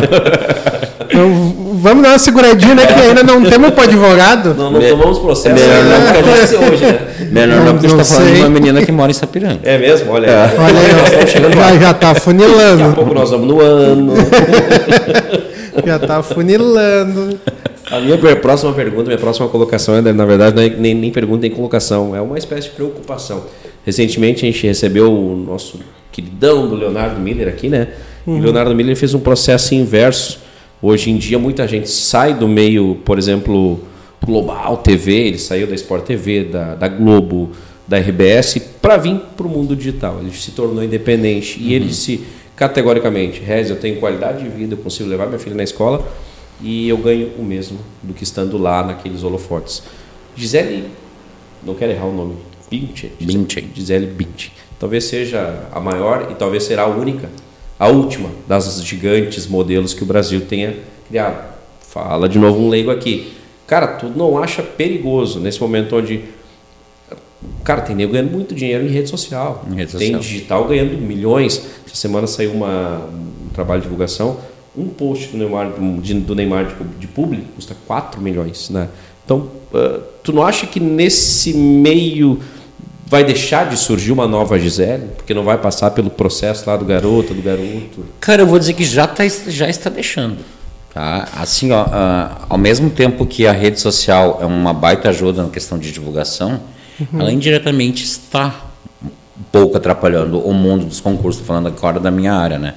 Então, vamos dar uma seguradinha, né? Que ainda não temos pro advogado. Não, não Me- tomamos processo. melhor né? não, porque a gente- hoje, né? Melhor não, Não- porque a gente não tá falando de uma menina que mora em Sapiranga. É mesmo? Olha aí. Olha aí, já, já tá Daqui a funilando. pouco nós vamos no ano. (laughs) (laughs) Já tá funilando. A minha próxima pergunta, minha próxima colocação, na verdade, não é nem, nem pergunta nem colocação, é uma espécie de preocupação. Recentemente a gente recebeu o nosso queridão do Leonardo Miller aqui, né? E o Leonardo Miller fez um processo inverso. Hoje em dia muita gente sai do meio, por exemplo, Global TV, ele saiu da Sport TV, da, da Globo, da RBS, para vir para o mundo digital. Ele se tornou independente e ele disse categoricamente, Rez, eu tenho qualidade de vida, eu consigo levar minha filha na escola e eu ganho o mesmo do que estando lá naqueles holofotes. Gisele, não quero errar o nome, Bündchen. Bündchen. Gisele Bündchen. Talvez seja a maior e talvez será a única, a última das gigantes modelos que o Brasil tenha criado. Fala de novo um leigo aqui. Cara, tu não acha perigoso nesse momento onde Cara, tem nego ganhando muito dinheiro em rede social. Em rede tem social. digital ganhando milhões. Essa semana saiu uma, um trabalho de divulgação. Um post do Neymar, de, do Neymar de, de público custa 4 milhões. Né? Então, ah, tu não acha que nesse meio vai deixar de surgir uma nova Gisele? Porque não vai passar pelo processo lá do garoto, do garoto. Cara, eu vou dizer que já, tá, já está deixando. Tá? Assim, ó, ah, ao mesmo tempo que a rede social é uma baita ajuda na questão de divulgação, ela indiretamente está um pouco atrapalhando o mundo dos concursos, falando agora da minha área, né?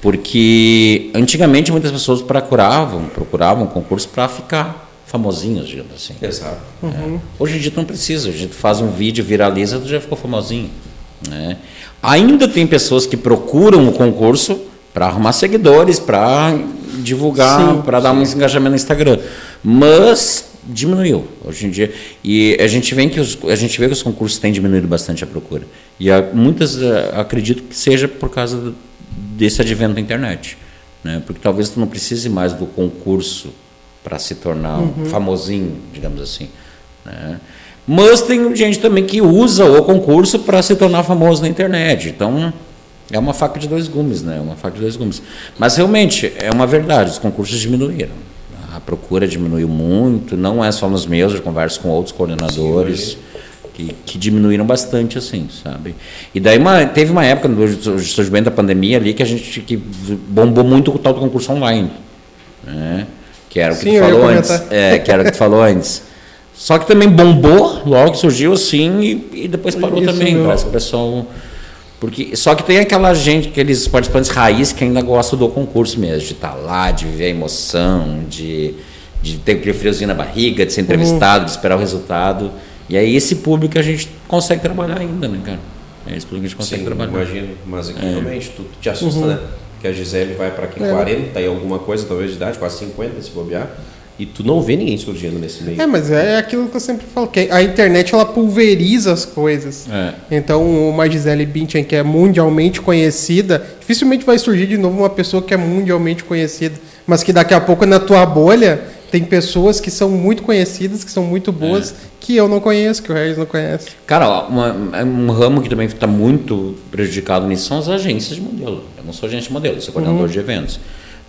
Porque antigamente muitas pessoas procuravam, procuravam concurso para ficar famosinhos, digamos assim. Exato. É. Hoje em dia tu não precisa, a gente faz um vídeo, viraliza, tu já ficou famosinho. né? Ainda tem pessoas que procuram o concurso para arrumar seguidores, para divulgar, para dar um engajamento no Instagram. Mas diminuiu hoje em dia e a gente vê que os, a gente vê que os concursos têm diminuído bastante a procura e há, muitas uh, acredito que seja por causa desse advento da internet, né? Porque talvez tu não precise mais do concurso para se tornar uhum. famosinho, digamos assim, né? Mas tem gente também que usa o concurso para se tornar famoso na internet. Então, é uma faca de dois gumes, né? Uma faca de dois gumes. Mas realmente é uma verdade, os concursos diminuíram. A procura diminuiu muito, não é só nos meus, eu converso com outros coordenadores Sim, que, que, diminuíram bastante, assim, sabe? E daí uma, teve uma época no surgimento da pandemia ali que a gente que bombou muito o tal do concurso online, né? Que era o que Sim, tu falou antes. É, que era o que tu falou antes. Só que também bombou, logo surgiu assim e, e depois parou Isso também. Parece que o pessoal. Porque, só que tem aquela gente, aqueles participantes raiz que ainda gostam do concurso mesmo, de estar tá lá, de viver a emoção, de, de ter aquele friozinho na barriga, de ser entrevistado, uhum. de esperar o resultado. E aí esse público a gente consegue trabalhar ainda, né, cara? É esse público a gente consegue Sim, trabalhar. imagino. Mas aqui é. realmente, tu, tu te assusta, uhum. né? Que a Gisele vai para aqui é. 40 e alguma coisa, talvez de idade, quase 50 se bobear. E tu não vê ninguém surgindo nesse meio. É, mas é aquilo que eu sempre falo, que a internet ela pulveriza as coisas. É. Então, uma Gisele Bündchen que é mundialmente conhecida, dificilmente vai surgir de novo uma pessoa que é mundialmente conhecida, mas que daqui a pouco na tua bolha tem pessoas que são muito conhecidas, que são muito boas, é. que eu não conheço, que o Regis não conhece. Cara, uma, um ramo que também está muito prejudicado nisso são as agências de modelo. Eu não sou agente de modelo, eu sou coordenador uhum. de eventos.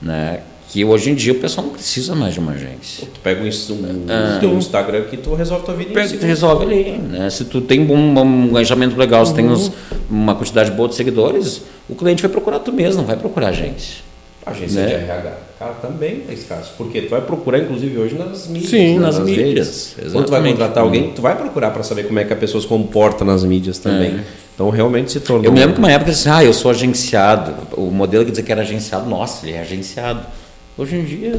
Né? Que hoje em dia o pessoal não precisa mais de uma agência. Tu pega um, um, ah, um Instagram que tu resolve tua vida. Pega, tu resolve ali, né? Se tu tem um, um engajamento legal, se tem uns, uhum. uma quantidade boa de seguidores, o cliente vai procurar tu mesmo, não vai procurar agência. Agência né? de RH. Cara, também é escasso. Porque tu vai procurar, inclusive, hoje nas mídias. Sim, né? nas, nas mídias. Exatamente. Quando tu vai contratar alguém, tu vai procurar para saber como é que a pessoa se comporta nas mídias também. É. Então, realmente se tornou... Eu me lembro que uma época, assim, ah, eu sou agenciado. O modelo que dizia que era agenciado, nossa, ele é agenciado. Hoje em dia.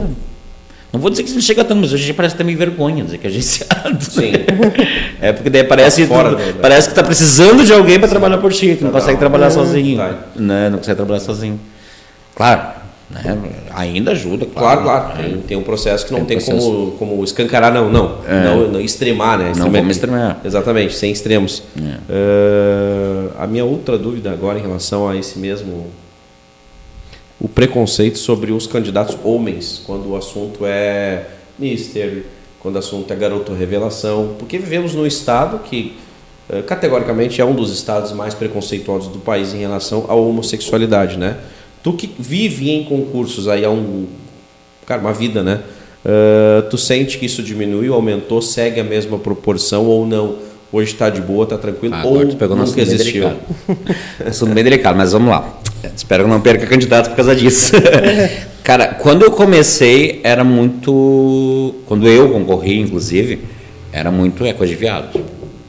Não vou dizer que não chega tanto, mas hoje em dia parece também vergonha dizer que é agenciado. Sim. (laughs) é porque daí parece, tá fora, tu, parece que está precisando de alguém para trabalhar por ti, que não, não consegue trabalhar não, sozinho. Tá. Né? Não consegue trabalhar sozinho. Claro, né? ainda ajuda, claro. Claro, claro. Tem, tem um processo que não tem, tem como, como escancarar, não. Não, é. não, não extremar, né? Não vamos extremar. Exatamente, sem extremos. É. Uh, a minha outra dúvida agora em relação a esse mesmo o preconceito sobre os candidatos homens, quando o assunto é mister, quando o assunto é garoto revelação, porque vivemos num estado que eh, categoricamente é um dos estados mais preconceituosos do país em relação à homossexualidade, né? Tu que vive em concursos aí há um cara, uma vida, né? Uh, tu sente que isso diminuiu, aumentou, segue a mesma proporção ou não? Hoje está de boa, está tranquilo? Ah, ou pegou nunca existiu? (laughs) Assunto bem delicado, mas vamos lá. Espero que não perca candidato por causa disso. (laughs) Cara, quando eu comecei, era muito. Quando eu concorri, inclusive, era muito. É coisa de viado.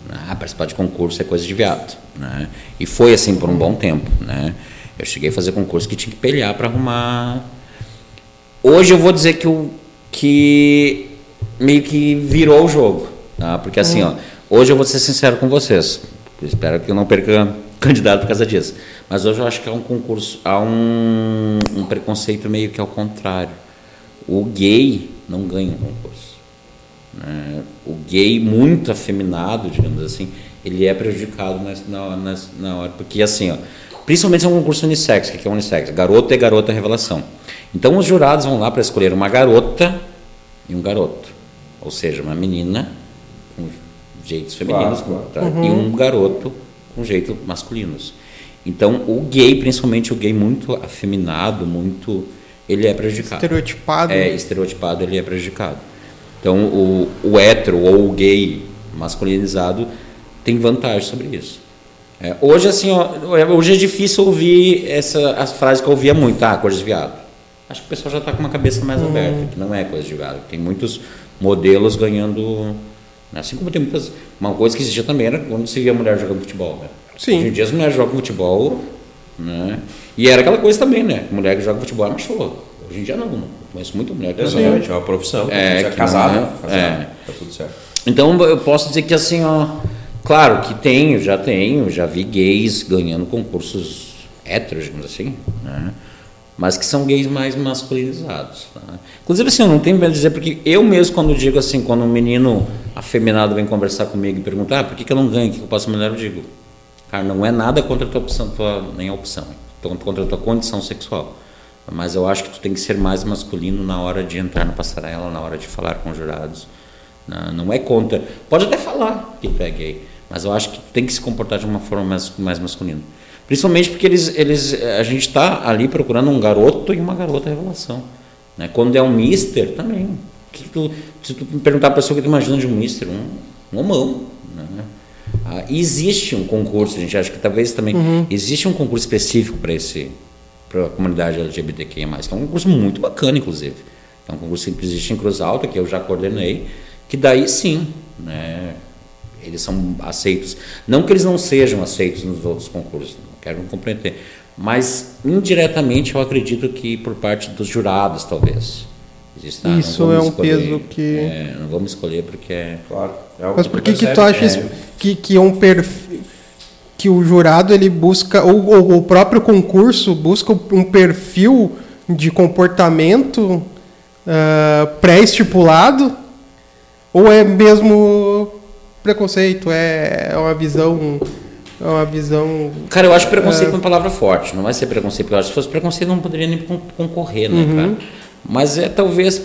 Ah, participar de concurso é coisa de viado. Né? E foi assim por um bom tempo. Né? Eu cheguei a fazer concurso que tinha que pelear para arrumar. Hoje eu vou dizer que, o, que meio que virou o jogo. Tá? Porque assim, ó, hoje eu vou ser sincero com vocês. Espero que eu não perca candidato por causa disso. Mas hoje eu acho que há um concurso, há um, um preconceito meio que ao contrário. O gay não ganha um concurso. Né? O gay muito afeminado, digamos assim, ele é prejudicado na, na, na hora. Porque assim, ó, principalmente se é um concurso unissex, que é unissex, garota e garota revelação. Então os jurados vão lá para escolher uma garota e um garoto. Ou seja, uma menina com jeitos femininos claro, claro. Tá? Uhum. e um garoto com jeito masculinos. Então, o gay, principalmente o gay muito afeminado, muito ele é prejudicado. Estereotipado. É, estereotipado, ele é prejudicado. Então, o, o hétero ou o gay masculinizado tem vantagem sobre isso. É, hoje, assim, ó, hoje é difícil ouvir essa, as frases que eu ouvia muito, ah, coisa de viado. Acho que o pessoal já está com uma cabeça mais hum. aberta, que não é coisa de viado. Tem muitos modelos ganhando né? Assim como tem muitas. Uma coisa que existia também era quando se via mulher jogando futebol. Né? Sim. Hoje em dia as mulheres jogam futebol. Né? E era aquela coisa também, né? Mulher que joga futebol é machou. Hoje em dia não. não. Conheço muita mulher que Exatamente, é uma profissão. É, é casada, é, é. tá tudo certo. Então eu posso dizer que assim, ó. Claro que tenho, já tenho, já vi gays ganhando concursos héteros, digamos assim. Né? mas que são gays mais masculinizados. Tá? Inclusive, assim, eu não tenho medo de dizer, porque eu mesmo, quando digo assim, quando um menino afeminado vem conversar comigo e perguntar ah, por que, que eu não ganho, o que eu posso melhor, eu digo, cara, não é nada contra a tua opção, tua, nem a opção, contra a tua condição sexual. Mas eu acho que tu tem que ser mais masculino na hora de entrar na passarela, na hora de falar com os jurados. Não, não é contra. Pode até falar que tu é gay, mas eu acho que tu tem que se comportar de uma forma mais, mais masculina. Principalmente porque eles, eles, a gente está ali procurando um garoto e uma garota revelação. Né? Quando é um mister, também. Que tu, se tu perguntar a pessoa que tu imagina de um mister, um, um homão. Né? Ah, existe um concurso, a gente acha que talvez também uhum. existe um concurso específico para esse para a comunidade LGBTQIA+, que é um concurso muito bacana, inclusive. É um concurso que existe em Cruz Alta, que eu já coordenei, que daí sim, né, eles são aceitos. Não que eles não sejam aceitos nos outros concursos, não quero compreender. Mas, indiretamente, eu acredito que por parte dos jurados, talvez. Isso é um escolher, peso que. É, não vamos escolher porque é. Claro. É Mas por que, que tu acha é... que, que é um perfil. Que o jurado ele busca, ou, ou o próprio concurso busca um perfil de comportamento uh, pré-estipulado? Ou é mesmo preconceito? É, é uma visão é uma visão. Cara, eu acho preconceito é... uma palavra forte. Não vai ser preconceito, porque eu acho que se fosse preconceito não poderia nem concorrer, né, uhum. cara? Mas é talvez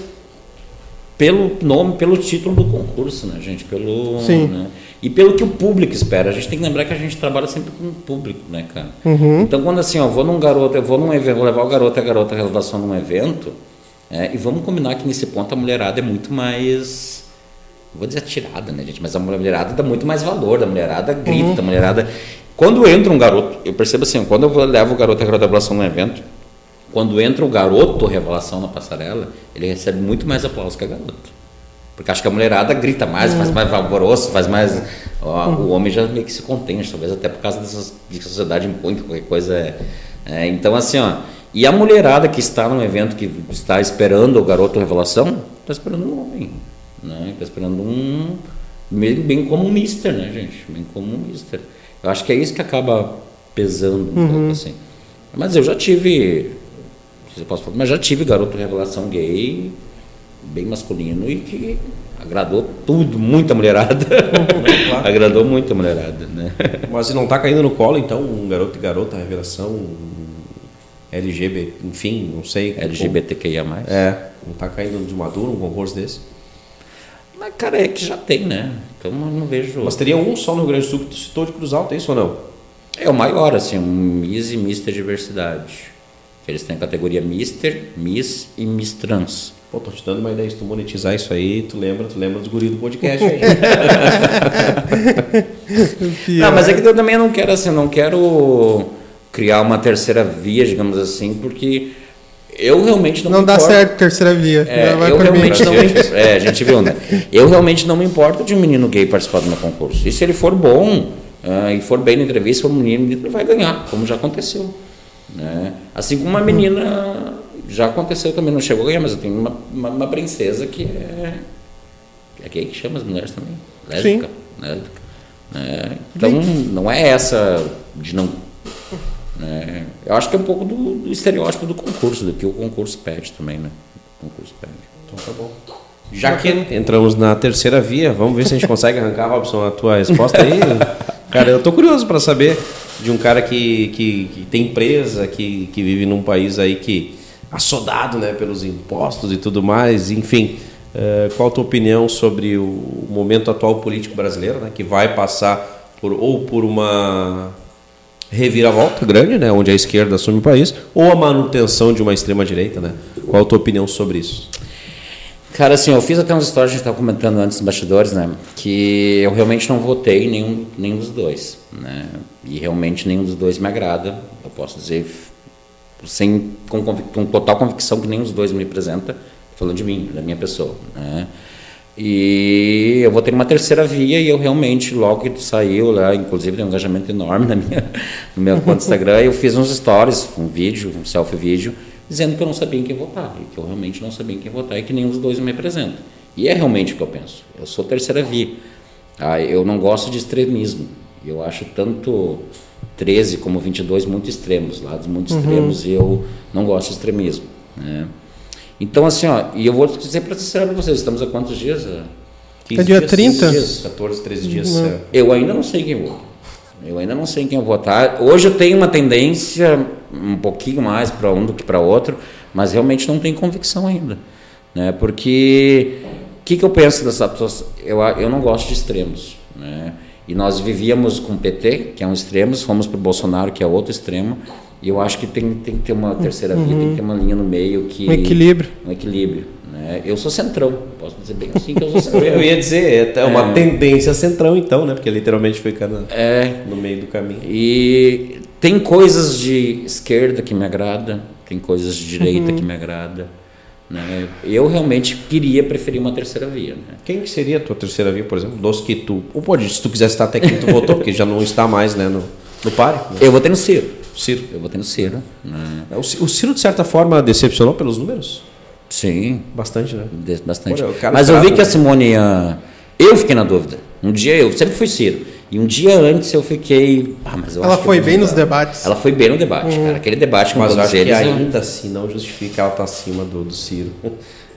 pelo nome, pelo título do concurso, né, gente? Pelo, Sim. Né? E pelo que o público espera. A gente tem que lembrar que a gente trabalha sempre com o público, né, cara? Uhum. Então, quando assim, ó, vou num garoto, eu vou num evento, vou levar o garoto e a garota a revelação num evento, é, e vamos combinar que nesse ponto a mulherada é muito mais vou dizer atirada, né, gente? Mas a mulherada dá muito mais valor, a mulherada grita, uhum. a mulherada. Quando entra um garoto, eu percebo assim, quando eu levo o garoto a revelação no evento, quando entra o garoto revelação na passarela, ele recebe muito mais aplausos que a garota. Porque acho que a mulherada grita mais, faz mais alvoroço, faz mais. Ó. O homem já meio que se contém, talvez até por causa dessas de que a sociedade impõe que qualquer coisa é, é. Então, assim, ó. E a mulherada que está no evento, que está esperando o garoto revelação, está esperando um homem né? Está esperando um bem, bem como um mister, né, gente? Bem como um mister. Eu acho que é isso que acaba pesando um uhum. pouco assim. Mas eu já tive, se eu posso falar, mas já tive garoto revelação gay, bem masculino e que agradou tudo, muita mulherada. (laughs) Claro. agradou muito a mulherada, né? (laughs) Mas não está caindo no colo então um garoto e garota revelação LGBT, enfim, não sei. LGBTQIA+. É, não está caindo de maduro um concurso desse? Mas, cara, é que já tem, né? Então eu não vejo. Mas teria um só no Rio Grande do Sul que tu citou de Cruz Alta, é isso ou não? É o maior, assim, um Miss e Mister Diversidade. Eles têm a categoria Mister, Miss e Miss Trans. Pô, tô te dando uma ideia, se tu monetizar isso aí, tu lembra, tu lembra dos guris do podcast aí. (laughs) não, mas é que eu também não quero assim, não quero criar uma terceira via, digamos assim, porque eu realmente não, não dá importo. certo terceira via. É, eu realmente não me, é, a gente viu, né? Eu realmente não me importo de um menino gay participar do meu concurso. E se ele for bom uh, e for bem na entrevista, for um menino, ele vai ganhar, como já aconteceu. Né? Assim como uma menina já aconteceu também, não chegou a ganhar, mas eu tenho uma, uma, uma princesa que é. É que chama as mulheres também. Lésbica. Sim. Lésbica. Né? Então não é essa de não né? Eu acho que é um pouco do, do, estereótipo do concurso, do que o concurso pede também, né? O concurso pede. Então tá bom. Já que entramos na terceira via, vamos ver se a gente consegue arrancar, Robson, a tua resposta aí. (laughs) cara, eu tô curioso para saber de um cara que, que, que, tem empresa, que, que vive num país aí que assodado né, pelos impostos e tudo mais, enfim. Uh, qual a tua opinião sobre o momento atual político brasileiro, né, que vai passar por ou por uma reviravolta grande, né, onde a esquerda assume o país, ou a manutenção de uma extrema direita, né? Qual a tua opinião sobre isso? Cara, assim, eu fiz até umas histórias, a gente estava comentando antes nos bastidores, né, que eu realmente não votei nenhum, nenhum dos dois, né, e realmente nenhum dos dois me agrada, eu posso dizer sem, com, com total convicção que nenhum dos dois me representa, falando de mim, da minha pessoa, né, e eu vou ter uma terceira via e eu realmente, logo que saiu lá, inclusive tem um engajamento enorme na minha, no meu conta Instagram, eu fiz uns stories, um vídeo, um selfie vídeo, dizendo que eu não sabia em quem votar, e que eu realmente não sabia em quem votar e que nenhum dos dois me representa. E é realmente o que eu penso. Eu sou terceira via. Ah, eu não gosto de extremismo. Eu acho tanto 13 como 22 muito extremos, lados muito extremos, e eu não gosto de extremismo. Né? Então, assim, ó, e eu vou dizer para sincero para vocês, estamos há quantos dias? 15 é dia dias, 30? Dias, 14, 13 dias. Uhum. é. Eu ainda não sei quem vou. Eu ainda não sei quem eu vou votar. Hoje eu tenho uma tendência um pouquinho mais para um do que para outro, mas realmente não tenho convicção ainda. Né? Porque o que, que eu penso dessa situação? Eu, eu não gosto de extremos. Né? E nós vivíamos com o PT, que é um extremo, fomos para o Bolsonaro, que é outro extremo. E eu acho que tem, tem que ter uma terceira via, tem que ter uma linha no meio que. Um equilíbrio. Um equilíbrio. Né? Eu sou centrão, posso dizer bem assim que eu sou centrão. (laughs) Eu ia dizer, é uma É. tendência centrão então, né? Porque literalmente fica na- É, no meio do caminho. E tem coisas de esquerda que me agrada, tem coisas de direita Uhum. que me agrada. Né? Eu realmente queria preferir uma terceira via. Né? Quem que seria a tua terceira via, por exemplo? Dos que tu. Ou pode, se tu quisesse estar até quem tu votou, porque já não está mais né, no, no páreo. Né? Eu votei no Ciro. Ciro. Eu votei no Ciro. Né? O Ci- o Ciro, de certa forma, decepcionou pelos números? Sim, Bastante, né? de- bastante. Olha, Mas eu vi que a? Simone ia... Eu fiquei na dúvida. Um dia eu sempre fui Ciro. E um dia antes eu fiquei. Ah, mas eu Ela acho que foi bem nos debates. Ela foi bem no debate, cara. Aquele debate com Mas eu todos acho que eles. né? ainda assim não justifica ela estar acima do, do Ciro. (laughs)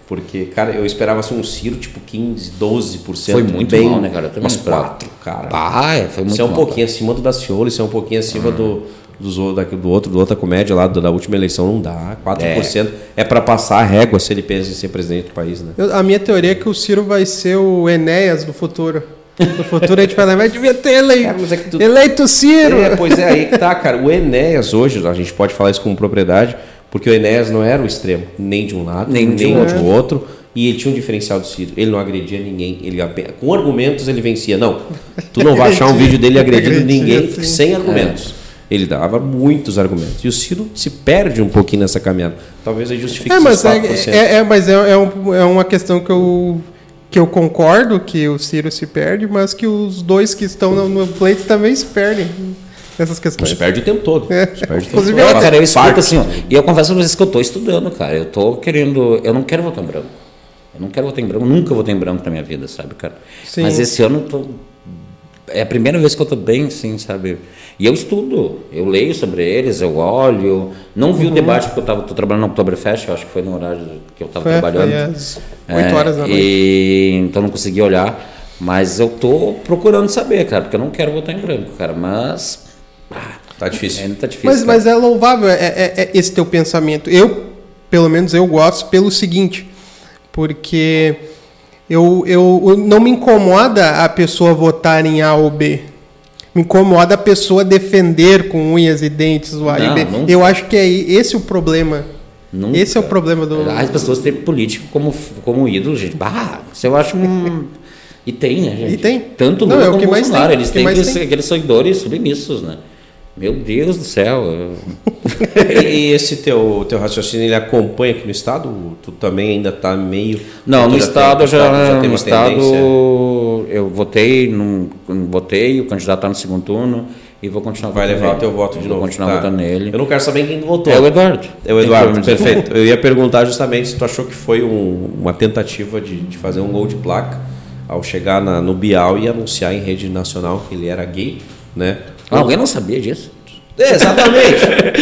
Porque, cara, eu esperava assim, um Ciro tipo 15, 12%. Foi muito bem, mal, né, cara? Umas esperava. 4, cara. Ah, é, foi muito Isso é um mal, pouquinho acima do Daciolo, isso é um pouquinho acima do, dos, o- daqui- do outro, do outra comédia lá, do- da última eleição, não dá. 4% é, para passar a régua se ele pensa em ser presidente do país, né? Eu- a minha teoria é que o Ciro vai ser o Enéas do futuro. No futuro a gente vai lembrar, devia ter eleito, Cara, é que tu- eleito Ciro. É, pois é, aí que tá, cara. O Enéas hoje, a gente pode falar isso com propriedade, porque o Enéas não era o extremo, nem de um lado, Nem nem, de de outro. E ele tinha um diferencial do Ciro. Ele não agredia ninguém. Ele, com argumentos ele vencia. Não, tu não vai achar um vídeo dele agredindo ninguém sim. sem argumentos. Ele dava muitos argumentos. E o Ciro se perde um pouquinho nessa caminhada. Talvez aí justifique É, mas, é, 4%. é, é, mas é, é, um- é uma questão que eu, que eu concordo que o Ciro se perde, mas que os dois que estão no, no pleito também se perdem nessas questões. se perde o tempo todo. É. Se perde o tempo Inclusive, todo. É, cara, eu escuto assim, ó, e eu confesso pra vocês que eu tô estudando, cara. Eu tô querendo. Eu não quero votar em branco. Eu não quero votar em branco, nunca votei em branco na minha vida, sabe, cara? Sim. Mas esse ano eu tô. É a primeira vez que eu tô bem, assim, sabe? E eu estudo, eu leio sobre eles, eu olho. Não Uhum. vi o debate porque eu tava, tô trabalhando no Oktoberfest, eu acho que foi no horário que eu tava Foi, trabalhando. foi às É, 8 horas da noite. E, então não consegui olhar. Mas eu tô procurando saber, cara, porque eu não quero votar em branco, cara. Mas. ah, Tá difícil. ainda tá difícil. Mas, mas é louvável é, é- é esse teu pensamento. Eu, pelo menos, eu gosto pelo seguinte, porque eu, eu, eu- não me incomoda a pessoa votar em A ou B. Me incomoda a pessoa defender com unhas e dentes o A e Não, B. nunca. Eu acho que é esse o problema. Nunca. Esse é o problema do. As pessoas têm político como, como ídolo, gente. Bah, isso eu acho um. (laughs) E tem, né, gente? E tem. Tanto Não, Lula é o como que mais Bolsonaro. tem, Eles o que têm mais aqueles, tem. aqueles seguidores submissos, né? Meu Deus do céu. (laughs) E esse teu, teu raciocínio ele acompanha aqui no estado? Tu também ainda está meio. Não, no já estado tem- já, tem no estado tendência? eu votei, num, votei, o candidato está no segundo turno e vou continuar Vai levar o nele. teu voto de vou novo. continuar tá. votando nele. Eu não quero saber quem votou. É o Eduardo. É o Eduardo, perfeito. Eu ia perguntar justamente se tu achou que foi um- uma tentativa de, de fazer um gol de placa ao chegar na- no Bial e anunciar em rede nacional que ele era gay, né? Alguém não sabia disso? É, exatamente.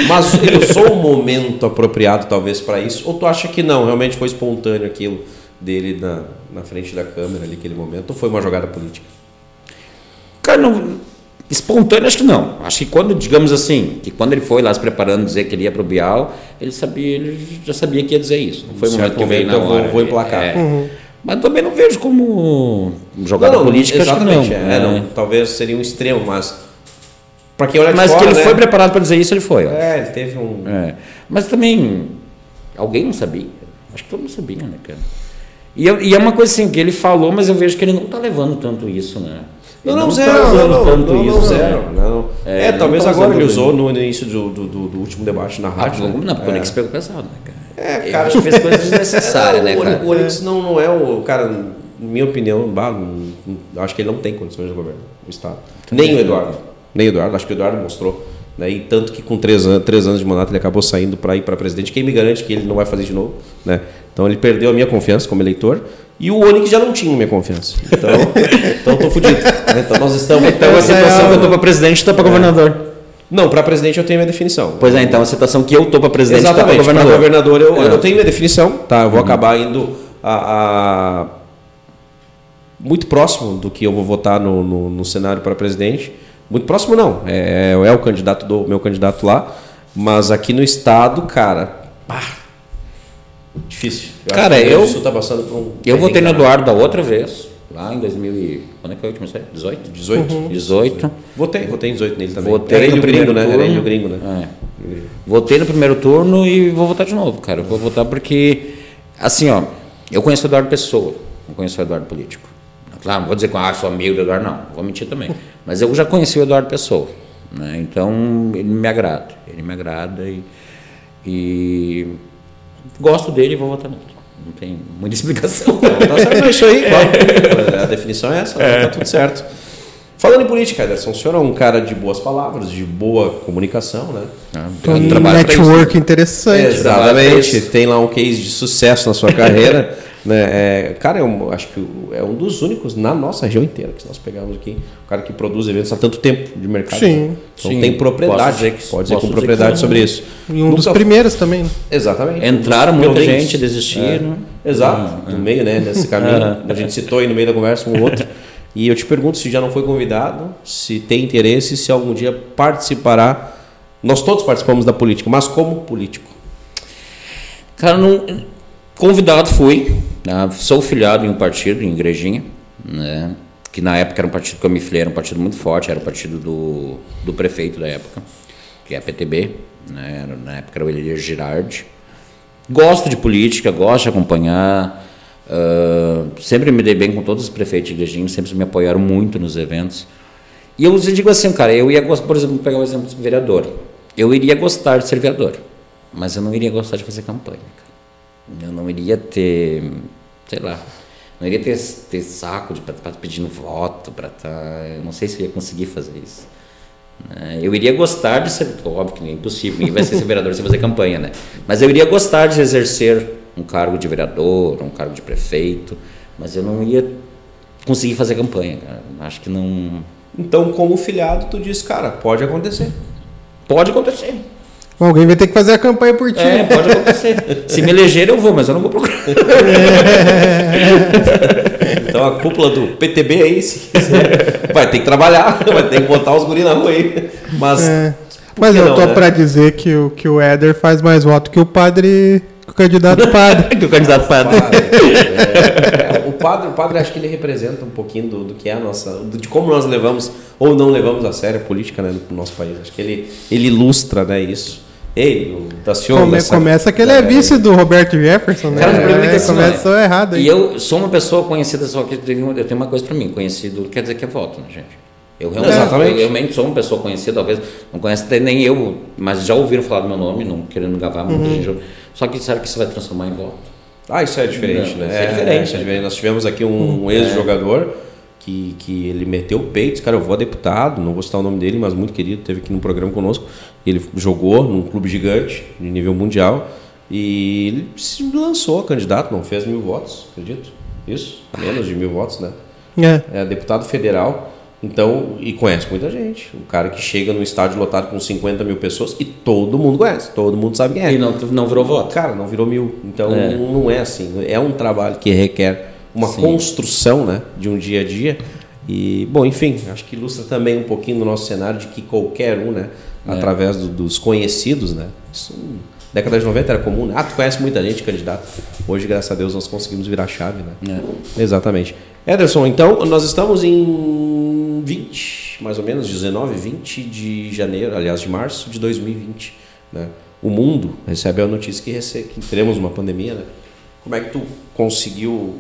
Mas ele usou um momento apropriado, talvez, para isso? Ou tu acha que não? Realmente foi espontâneo aquilo dele na, na frente da câmera ali, aquele momento? Ou foi uma jogada política? Cara, não, espontâneo acho que não. Acho que quando, digamos assim, que quando ele foi lá se preparando dizer que ele ia pro Bial, ele sabia, ele já sabia que ia dizer isso. Não foi um momento que veio na eu vou- hora. vou emplacar. É. Mas também não vejo como jogada Não, política, acho que não. exatamente. é, É. não. Talvez seria um extremo, mas. Para quem olha Mas fora, que ele né? foi preparado para dizer isso, ele foi. É, ele teve um. É. Mas também, alguém não sabia. Acho que todo mundo sabia, né, cara? E, eu- e é uma coisa assim, que ele falou, mas eu vejo que ele não tá levando tanto isso, né? Não, Ele não, tá zero, não, usando não, tanto não, não, isso, zero. né? Não. É, É, não talvez tá agora ele usou no início do, do, do- do último debate na Ah, rádio. não, né? não, porque o Onix pegou pesado, né, cara? É, Ele cara. acho que fez coisas desnecessárias, (laughs) né, cara? O Onix não, não é o. Cara, na minha opinião, bah, não- não- acho que ele não tem condições de governar o Estado. Nem o Eduardo. Nem Eduardo. Acho que o Eduardo mostrou. Né? E tanto que com três, an três anos de mandato ele acabou saindo para ir para presidente. Quem me garante que ele não vai fazer de novo? Né? Então ele perdeu a minha confiança como eleitor. E o Onix já não tinha minha confiança. Então, (laughs) então tô fudido. né? Então nós estamos. Então a é situação a- que eu tô pra presidente, tá pra governador. Não, para presidente eu tenho minha definição. Pois é, então a situação que eu tô para presidente tá pra Exatamente, para governador. governador, eu, É. eu tenho minha definição, tá? Eu vou acabar indo a, a- muito próximo do que eu vou votar no, no, no cenário para presidente. Muito próximo não, é, é o candidato do meu candidato lá, mas aqui no estado, cara, pá, difícil. Cara, o eu- Grande do Sul tá passando por um Eu votei no Eduardo da outra vez, lá em 2000 e... Quando é que foi a última vez? 18? 18. 18. Votei, votei em 18 nele também. Votei Era ele no o gringo, primeiro né? turno. Era ele o gringo, né? É. Votei no primeiro turno e vou votar de novo, cara. Eu Vou votar porque, assim, ó, eu conheço o Eduardo Pessoa, não conheço o Eduardo Político. Claro, não vou dizer que ah, sou amigo do Eduardo, não, vou mentir também. Mas eu já conheci o Eduardo Pessoa, né? Então ele me agrada, ele me agrada e, e gosto dele e vou votar nele. Não tem muita (laughs) explicação. Tá certo, não, isso aí, claro. A definição é essa, tá tudo certo. Falando em política, Ederson, o senhor é um cara de boas palavras, de boa comunicação, né? Tem um network interessante. Exatamente. Tem lá um case de sucesso na sua carreira. (laughs) né? É, cara, é um, acho que é um dos únicos na nossa região inteira que nós pegamos aqui. O cara que produz eventos há tanto tempo de mercado. Sim. né? Então Sim, tem posso propriedade. dizer que- pode dizer com dizer propriedade um- sobre isso. E um dos Nunca- primeiros também. né? Exatamente. Entraram dos muita pioneiros. gente, desistiram. Exato, no meio, né, nesse (laughs) caminho. A gente citou aí no meio da conversa um ou outro. E eu te pergunto se já não foi convidado, se tem interesse, se algum dia participará. Nós todos participamos da política, mas como político. Cara, não, convidado fui. né? Sou filiado em um partido, em Igrejinha, né? que na época era um partido que eu me filiei, era um partido muito forte, era o partido do, do prefeito da época, que é a PTB, né? Na época era o Elias Girardi. Gosto de política, gosto de acompanhar, ah, sempre me dei bem com todos os prefeitos de Igrejinha, sempre me apoiaram muito nos eventos. E eu digo assim, cara, eu ia gostar, por exemplo, pegar o exemplo de vereador. Eu iria gostar de ser vereador, mas eu não iria gostar de fazer campanha. Eu não iria ter, sei lá, não iria ter, ter saco de estar pedindo voto para estar. eu não sei se eu ia conseguir fazer isso. né? Eu iria gostar de ser, óbvio que é impossível, ninguém vai ser vereador sem fazer campanha, né? Mas eu iria gostar de exercer um cargo de vereador, um cargo de prefeito, mas eu não ia conseguir fazer campanha, cara. Acho que não. Então, como filiado, tu diz, cara, pode acontecer. Pode acontecer. Alguém vai ter que fazer a campanha por ti. É, pode acontecer. Se me eleger, eu vou, mas eu não vou procurar. (laughs) Então a cúpula do PTB aí, se quiser, (laughs) vai ter que trabalhar, vai ter que botar os guris na rua aí. Mas, É. Mas eu não, tô né? pra dizer que o, que o Éder faz mais voto que o padre. que o candidato padre. (laughs) que o candidato padre. É, é, o padre, o padre acho que ele representa um pouquinho do, do que é a nossa, de como nós levamos ou não levamos a sério a política né, no nosso país. Acho que ele, ele ilustra né, isso. Ele, o Daciolo, Come- começa que ele é vice do Roberto Jefferson, né? Cara, o problema é que É, assim, começou olha, errado aí. E eu sou uma pessoa conhecida, só que eu tenho, uma coisa pra mim, conhecido quer dizer que é voto, né, gente? Eu realmente, Exatamente. eu realmente sou uma pessoa conhecida, talvez não conhece até nem eu, mas já ouviram falar do meu nome, não querendo gavar Uhum. muita gente. Só que será que isso vai transformar em voto? Ah, isso é diferente, Não, né? isso é diferente, isso é né? diferente. Nós tivemos aqui um, um ex-jogador que, que ele meteu o peito, cara, eu vou a deputado, não vou citar o nome dele, mas muito querido, teve aqui no programa conosco. Ele jogou num clube gigante, de nível mundial, e ele se lançou candidato, não fez mil votos, acredito. Isso? Menos de mil votos, né? É. É deputado federal, então, e conhece muita gente. O cara que chega num estádio lotado com 50 mil pessoas e todo mundo conhece, todo mundo sabe quem é. E não, não virou voto. Cara, não virou mil. Então É. não é assim. É um trabalho que requer uma Sim. construção né, de um dia a dia. E, bom, enfim, acho que ilustra também um pouquinho no nosso cenário de que qualquer um, né, É. através do- dos conhecidos, né, isso, década de 90 era comum, né? Ah, tu conhece muita gente candidato. Hoje, graças a Deus, nós conseguimos virar chave, né? É. Exatamente. Ederson, então, nós estamos em 20, mais ou menos, 19, 20 de janeiro, aliás, de março de 2020. Né? O mundo recebe a notícia que, rece- que teremos uma pandemia. Né? Como é que tu conseguiu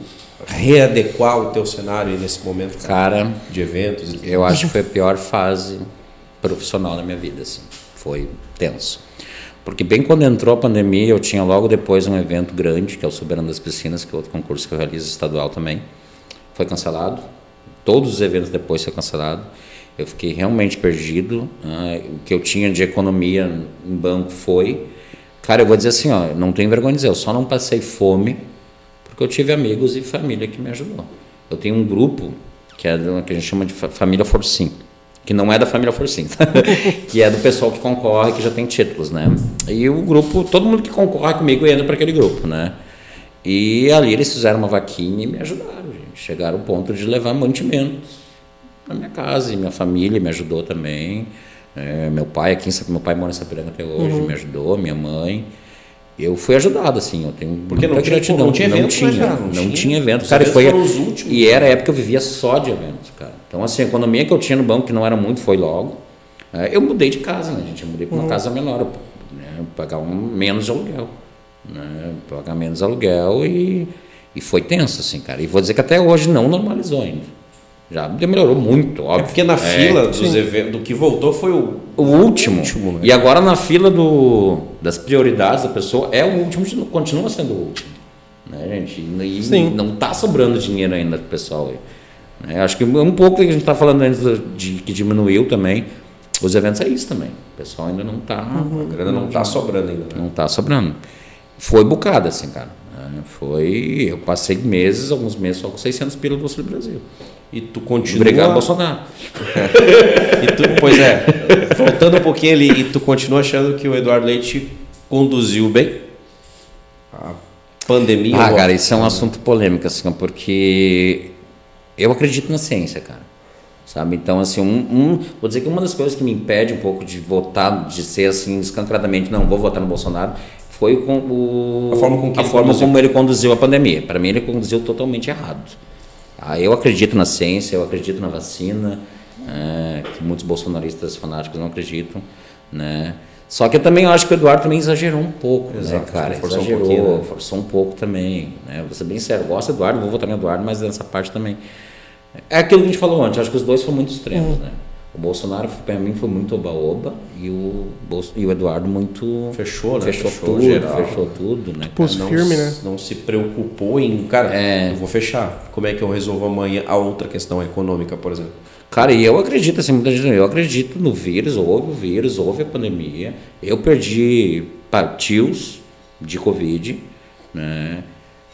readequar o teu cenário nesse momento Cara, de eventos? Eu acho que foi a pior fase profissional da minha vida, assim. Foi tenso. Porque bem quando entrou a pandemia, eu tinha logo depois um evento grande, que é o Soberano das Piscinas, que é outro concurso que eu realizo estadual também. Foi cancelado. Todos os eventos depois foi cancelado. Eu fiquei realmente perdido. Ah, o que eu tinha de economia em banco foi. Cara, eu vou dizer assim, ó, não tenho vergonha de dizer, eu só não passei fome porque eu tive amigos e família que me ajudou. Eu tenho um grupo que é do- que a gente chama de fa- família Forcim. que não é da família Forcinho, (laughs) que é do pessoal que concorre, que já tem títulos, né? E o grupo, todo mundo que concorre comigo entra para aquele grupo, né? E ali eles fizeram uma vaquinha e me ajudaram, gente. Chegaram ao ponto de levar mantimentos para minha casa e minha família me ajudou também. É, meu pai aqui, meu pai mora em Sapiranga até hoje, uhum. me ajudou, minha mãe. Eu fui ajudado, assim, eu tenho Porque não tinha, gratidão. não tinha evento, não tinha, né, não, não tinha evento. Cara, foi, e era a época que eu vivia só de eventos, cara. Então, assim, a economia que eu tinha no banco, que não era muito, foi logo. É, eu mudei de casa, né, gente? Eu mudei para uma uhum. casa menor, né, pagar um, menos aluguel. Né, pagar menos aluguel e, e foi tenso, assim, cara. E vou dizer que até hoje não normalizou ainda. Já melhorou muito, óbvio. É porque na é, fila dos eventos, do que voltou foi o, o último. O último né? E agora na fila do, das prioridades da pessoa é o último, continua sendo o último. Né, gente? E Sim. não está sobrando dinheiro ainda para o pessoal. Né? Acho que um pouco que a gente está falando antes de que diminuiu também. Os eventos é isso também. O pessoal ainda não está. Uhum. A grana não está sobrando ainda. Né? Não está sobrando. Foi bocada, assim, cara. É, foi. Eu passei meses, alguns meses só com 600 pila do Brasil. E tu continua. Obrigado, Bolsonaro. (laughs) e tu, pois é, voltando um pouquinho ali, e tu continua achando que o Eduardo Leite conduziu bem a pandemia? Ah, cara, isso é um assunto polêmico, assim, porque eu acredito na ciência, cara. Sabe? Então, assim, um, um, vou dizer que uma das coisas que me impede um pouco de votar, de ser assim, escancaradamente, não, vou votar no Bolsonaro, foi com o, a forma, com que a ele, forma conduziu. como ele conduziu a pandemia. Para mim, ele conduziu totalmente errado. Ah, eu acredito na ciência, eu acredito na vacina, é, que muitos bolsonaristas fanáticos não acreditam, né? Só que eu também acho que o Eduardo também exagerou um pouco, né, Exato, né, cara? Forçou exagerou, um né? forçou um pouco também, né? Vou ser bem sério, gosto do Eduardo, vou votar no Eduardo, mas nessa parte também. É aquilo que a gente falou antes, acho que os dois foram muito extremos, uhum. né? O Bolsonaro, para mim, foi muito oba-oba e o, e o Eduardo muito. Fechou, né? Fechou, fechou tudo, geral. fechou tudo, né? Não, firme, né? Não se preocupou em. Cara, é... eu vou fechar. Como é que eu resolvo amanhã a outra questão econômica, por exemplo? Cara, e eu acredito, assim, muita gente, eu acredito no vírus, houve o vírus, houve a pandemia. Eu perdi tios de Covid, né?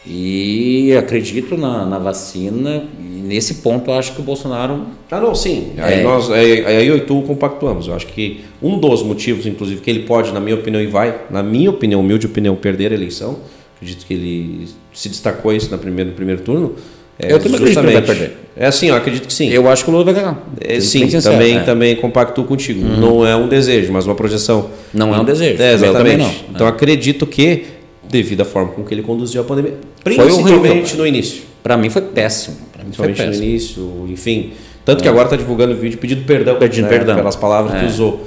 E acredito na, na vacina, e nesse ponto eu acho que o Bolsonaro. Ah, não, sim. Aí, é... nós, aí, aí eu e tu compactuamos. Eu acho que um dos motivos, inclusive, que ele pode, na minha opinião, e vai, na minha opinião, humilde opinião, perder a eleição, acredito que ele se destacou isso na primeira, no primeiro turno. É, eu também acredito que ele vai perder. É assim, eu acredito que sim. Eu acho que o Lula vai ganhar. É, sim, também, é. também compacto contigo. Uhum. Não é um desejo, mas uma projeção. Não é um desejo. É, exatamente. Então acredito que devido à forma com que ele conduziu a pandemia. Principalmente no início. Para mim foi péssimo. Foi péssimo. no início, enfim. Tanto é. que agora está divulgando o vídeo pedindo perdão, pedindo né, perdão pelas palavras é. que usou.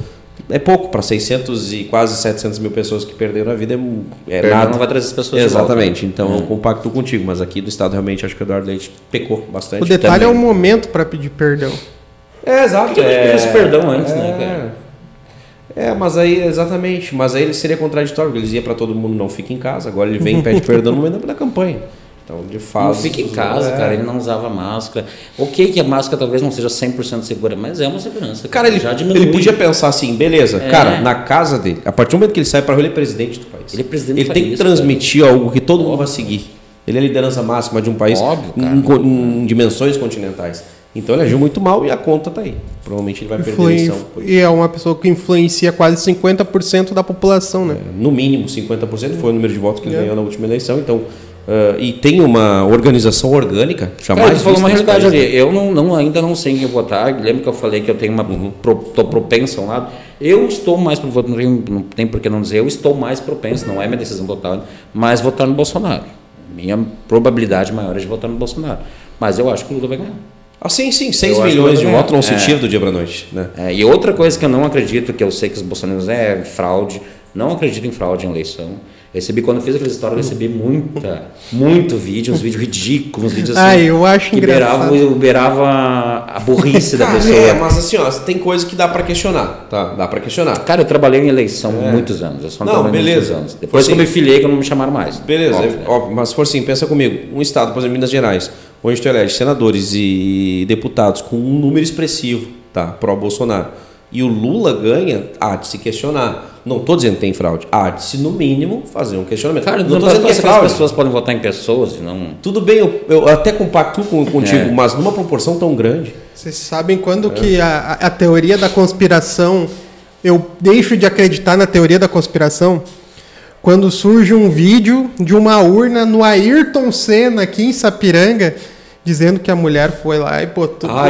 É pouco para 600 e quase 700 mil pessoas que perderam a vida. É, é nada. não vai trazer as pessoas Exatamente. Então eu é. compacto contigo, mas aqui do estado realmente acho que o Eduardo Leite pecou bastante. O detalhe também. é o momento para pedir perdão. É, exato. Porque é, esse perdão antes, né, é, cara? É, mas aí, exatamente. Mas aí ele seria contraditório, porque ele dizia para todo mundo não fique em casa. Agora ele vem e pede perdão no meio da campanha. Então, de fato. Não fica em casa, é. cara. Ele não usava máscara. Ok, que a máscara talvez não seja 100% segura, mas é uma segurança. Cara, ele, já ele podia pensar assim: beleza, é. cara, na casa dele, a partir do momento que ele sai para rua, ele é presidente do país. Ele é presidente Ele do tem país, que transmitir cara. algo que todo Óbvio. mundo vai seguir. Ele é a liderança máxima de um país Óbvio, em, em dimensões continentais. Então ele agiu muito mal e a conta está aí. Provavelmente ele vai perder a eleição. E é uma pessoa que influencia quase 50% da população, né? É, no mínimo 50% foi o número de votos que ele é. ganhou na última eleição. Então, uh, e tem uma organização orgânica, jamais. Cara, falou uma realidade ali. Eu não, não, ainda não sei em quem votar. Lembra que eu falei que eu tenho uma. Uhum. Pro, tô propenso a um lado. Eu estou mais para votar, não, tem por que não dizer, eu estou mais propenso, não é minha decisão votar, mas votar no Bolsonaro. Minha probabilidade maior é de votar no Bolsonaro. Mas eu acho que o Lula vai ganhar. Ah, sim, sim, 6 milhões de votos não se é, tira do dia para noite. Né? É, e outra coisa que eu não acredito, que eu sei que os bolsonaristas é fraude, não acredito em fraude em eleição. Recebi, quando eu fiz aquela história, eu recebi muita, muito vídeo, uns vídeos ridículos, uns vídeos assim. Ah, eu acho que engraçado. beirava, beirava a burrice da (laughs) pessoa. É, mas assim, ó, tem coisa que dá para questionar, tá? Dá para questionar. Cara, eu trabalhei em eleição é. muitos anos. Eu só não, não beleza. Anos. Depois assim, que eu me filiei, que não me chamaram mais. Beleza, óbvio, é, né? óbvio, mas se for assim, pensa comigo. Um estado, por exemplo, Minas Gerais, onde tu elege senadores e deputados com um número expressivo, tá? Pró-Bolsonaro. E o Lula ganha, há de se questionar. Não estou dizendo que tem fraude. Há de se, no mínimo, fazer um questionamento. Cara, não estou dizendo que é fraude. as pessoas podem votar em pessoas e não. Tudo bem, eu, eu até compacto com, contigo, é. mas numa proporção tão grande. Vocês sabem quando que a, a teoria da conspiração. Eu deixo de acreditar na teoria da conspiração quando surge um vídeo de uma urna no Ayrton Senna aqui em Sapiranga dizendo que a mulher foi lá e botou, Ah,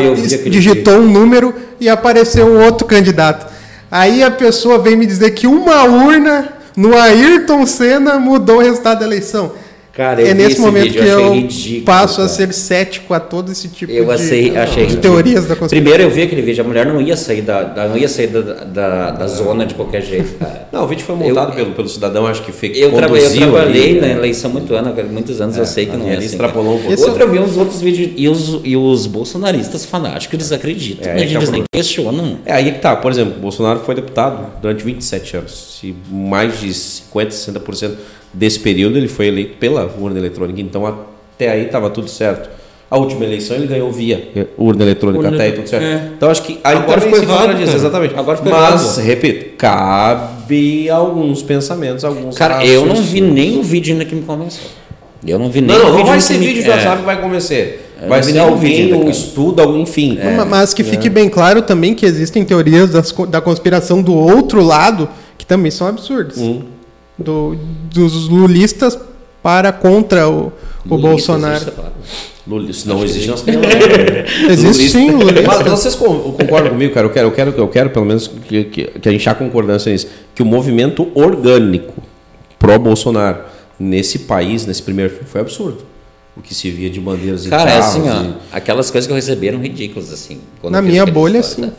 digitou um número e apareceu outro candidato. Aí a pessoa vem me dizer que uma urna no Ayrton Senna mudou o resultado da eleição. Cara, eu é vi nesse esse momento vídeo, que eu achei eu ridículo, passo a cara. ser cético a todo esse tipo Eu de, achei, achei de teorias da conspiração. Primeiro eu vi aquele vídeo, a mulher não ia sair da, da- não ia sair da, da, da zona de qualquer jeito, cara. (laughs) Não, o vídeo foi montado pelo, pelo cidadão, acho que foi Eu, traba- eu trabalhei ali, na né? eleição muito ano, muitos anos, eu sei que não é ele assim. extrapolou um pouco. Outro eu vi uns outros vídeos e os, e os bolsonaristas fanáticos, eles acreditam, É, né? é eles nem questionam. É aí que tá, por exemplo, Bolsonaro foi deputado durante 27 anos. Se mais de 50, 60% desse período ele foi eleito pela urna eletrônica. Então até aí estava tudo certo. A última eleição ele ganhou via urna eletrônica, Urna até aí tudo certo. é. Então acho que aí Agora ficou errado, cara. exatamente. Agora ficou Mas, errado. repito, cabe alguns pensamentos, alguns Cara, eu não vi nem o vídeo ainda que me convenceu. Eu não vi nem Não, não, o não vídeo vai ser vídeo de é. WhatsApp que vai convencer. Eu Vai não ser alguém, vídeo um estudo, algum, enfim. Ma- Mas que fique bem claro também que existem teorias das da conspiração do outro lado que também são absurdas. Hum. Do- dos lulistas para contra o, o Lulista, Bolsonaro. Lula, se não existe, não Existe sim, lulista. Mas vocês con- concordam comigo, cara? Eu quero, eu quero, eu quero pelo menos que, que, que a gente tenha concordância nisso. Que o movimento orgânico pró-Bolsonaro nesse país, nesse primeiro filme, foi absurdo. O que se via de bandeiras e Cara, é carros assim, ó, e- aquelas coisas que eu recebi eram ridículas, assim. Na minha bolha, story,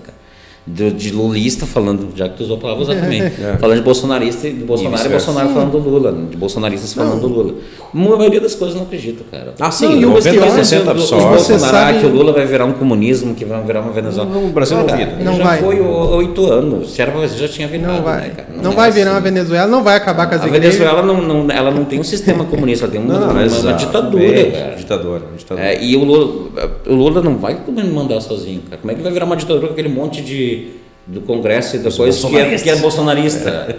sim. Do- de lulista falando, já que tu usou a palavra usar também. (laughs) É. Falando de bolsonarista e do Bolsonaro e vice-versa. Bolsonaro falando do Lula. De bolsonaristas falando do Lula. A maioria das coisas eu não acredito, cara. Ah, sim, Não, e o 90% pior, Os Bolsonaro, sabe- ah, que o Lula vai virar um comunismo, que vai virar uma Venezuela. Não, o Brasil não Cara, vira. ele Não já vai. foi o- oito anos. Se era pra você, já tinha virado, Não vai. né, cara? Não é vai virar uma assim. Venezuela, não vai acabar com as A igrejas. Venezuela não, não, ela não tem um sistema comunista, ela tem uma, Não, não, uma, uma ditadura, É, cara. Ditadura, ditadura. É, e o Lula, o Lula não vai mandar sozinho, cara. Como é que vai virar uma ditadura com aquele monte de do Congresso e depois que é, que é bolsonarista?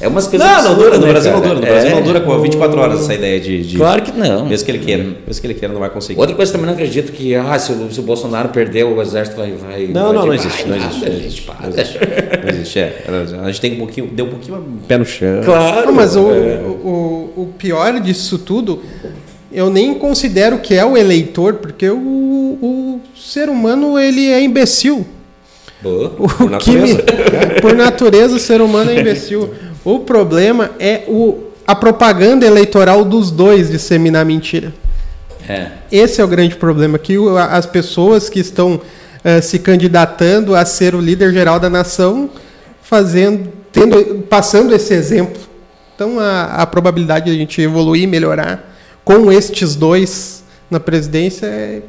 É umas coisas Não, não dura, no né, Brasil não cara? dura. No Brasil É. não dura com 24 horas essa ideia de. de- Claro que não. Mesmo que ele queira. Mesmo que ele queira, não vai conseguir. Outra coisa também não acredito que ah, se, o, se o Bolsonaro perder, o exército vai. vai Não, vai não, não existe, não existe, não gente, existe, não. Não existe, é. A gente tem um pouquinho, deu um pouquinho pé no chão. Claro. Não, mas o, é. o, o pior disso tudo, eu nem considero que é o eleitor, porque o, o ser humano ele é imbecil. Boa. O Por que me- natureza. (laughs) por natureza, o ser humano é imbecil. O problema é o, a propaganda eleitoral dos dois disseminar mentira. É. Esse é o grande problema, que as pessoas que estão eh, se candidatando a ser o líder geral da nação, fazendo, tendo, passando esse exemplo. Então a, a probabilidade de a gente evoluir e melhorar com estes dois na presidência é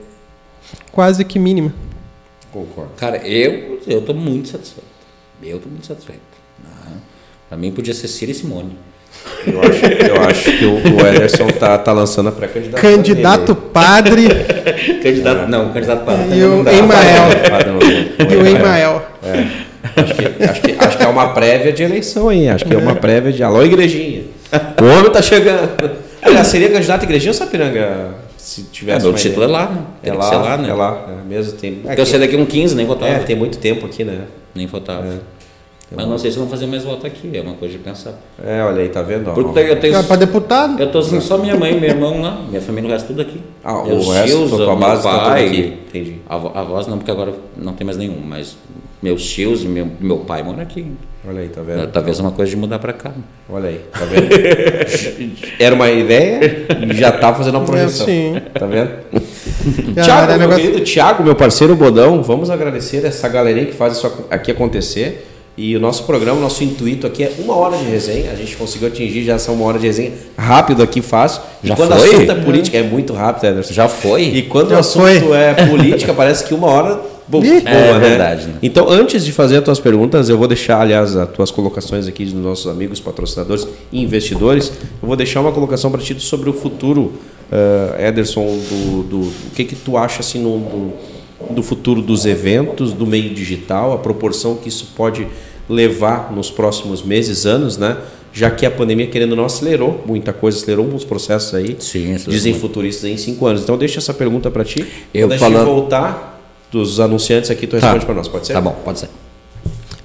quase que mínima. Concordo. Cara, eu, eu tô muito satisfeito. Eu tô muito satisfeito. Né? Pra mim podia ser Ciro e Simone. Eu acho, eu acho que o, o Ederson tá, tá lançando a pré-candidatura. (laughs) Candidato padre Candidato, (laughs) não, candidato para e o Emael. E o Emael. Acho que, acho, que, acho que é uma prévia de eleição aí. Acho que é uma prévia de. Alô, igrejinha. O homem tá chegando. Aliás, seria candidato à igrejinha ou Sapiranga? Se É, tivesse. meu uma título é ideia? lá, né? É lá, lá, né? É lá, é mesmo. Tem, é, Porque eu saí daqui um 15, nem votava. é, tem muito tempo aqui, né? Nem votava. É. Mas não sei se vão fazer mais voto aqui, é uma coisa de pensar. É, olha aí, tá vendo? ó? Porque eu tenho. Para deputado? Eu tô assim, só minha mãe e meu irmão lá, minha família, o resto tudo aqui. Ah, Meus o resto, tios, tua meu base tá tudo pai, aqui. Entendi. Avó- Avós não, porque agora não tem mais nenhum, mas meus tios e meu, meu pai moram aqui. Olha aí, tá vendo? Talvez uma coisa de mudar pra cá. Olha aí, tá vendo? (laughs) Era uma ideia e já tá fazendo uma projeção. É, sim. Tá vendo? (laughs) Tiago, meu negócio- querido Tiago, meu parceiro Bodão, vamos agradecer essa galerinha que faz isso aqui acontecer. E o nosso programa, nosso intuito aqui é uma hora de resenha. A gente conseguiu atingir já essa uma hora de resenha rápido aqui, fácil. E Já quando foi? o assunto é política, é muito rápido, Ederson. Já foi? E quando Já o assunto foi. é política, parece que uma hora boa, Ih. boa, É né? verdade, né? Então, antes de fazer as tuas perguntas, eu vou deixar, aliás, as tuas colocações aqui dos nossos amigos patrocinadores e investidores. Eu vou deixar uma colocação para ti sobre o futuro, eh, Ederson, do, do, o que que tu acha assim no, do, do futuro dos eventos, do meio digital, a proporção que isso pode levar nos próximos meses, anos, né? Já que a pandemia, querendo ou não, acelerou muita coisa, acelerou alguns processos aí. Sim, Dizem muito. futuristas aí em cinco anos. Então, deixa essa pergunta para ti. Eu Quando a gente falando- voltar, dos anunciantes aqui, tu responde para nós, pode ser? Tá bom, pode ser.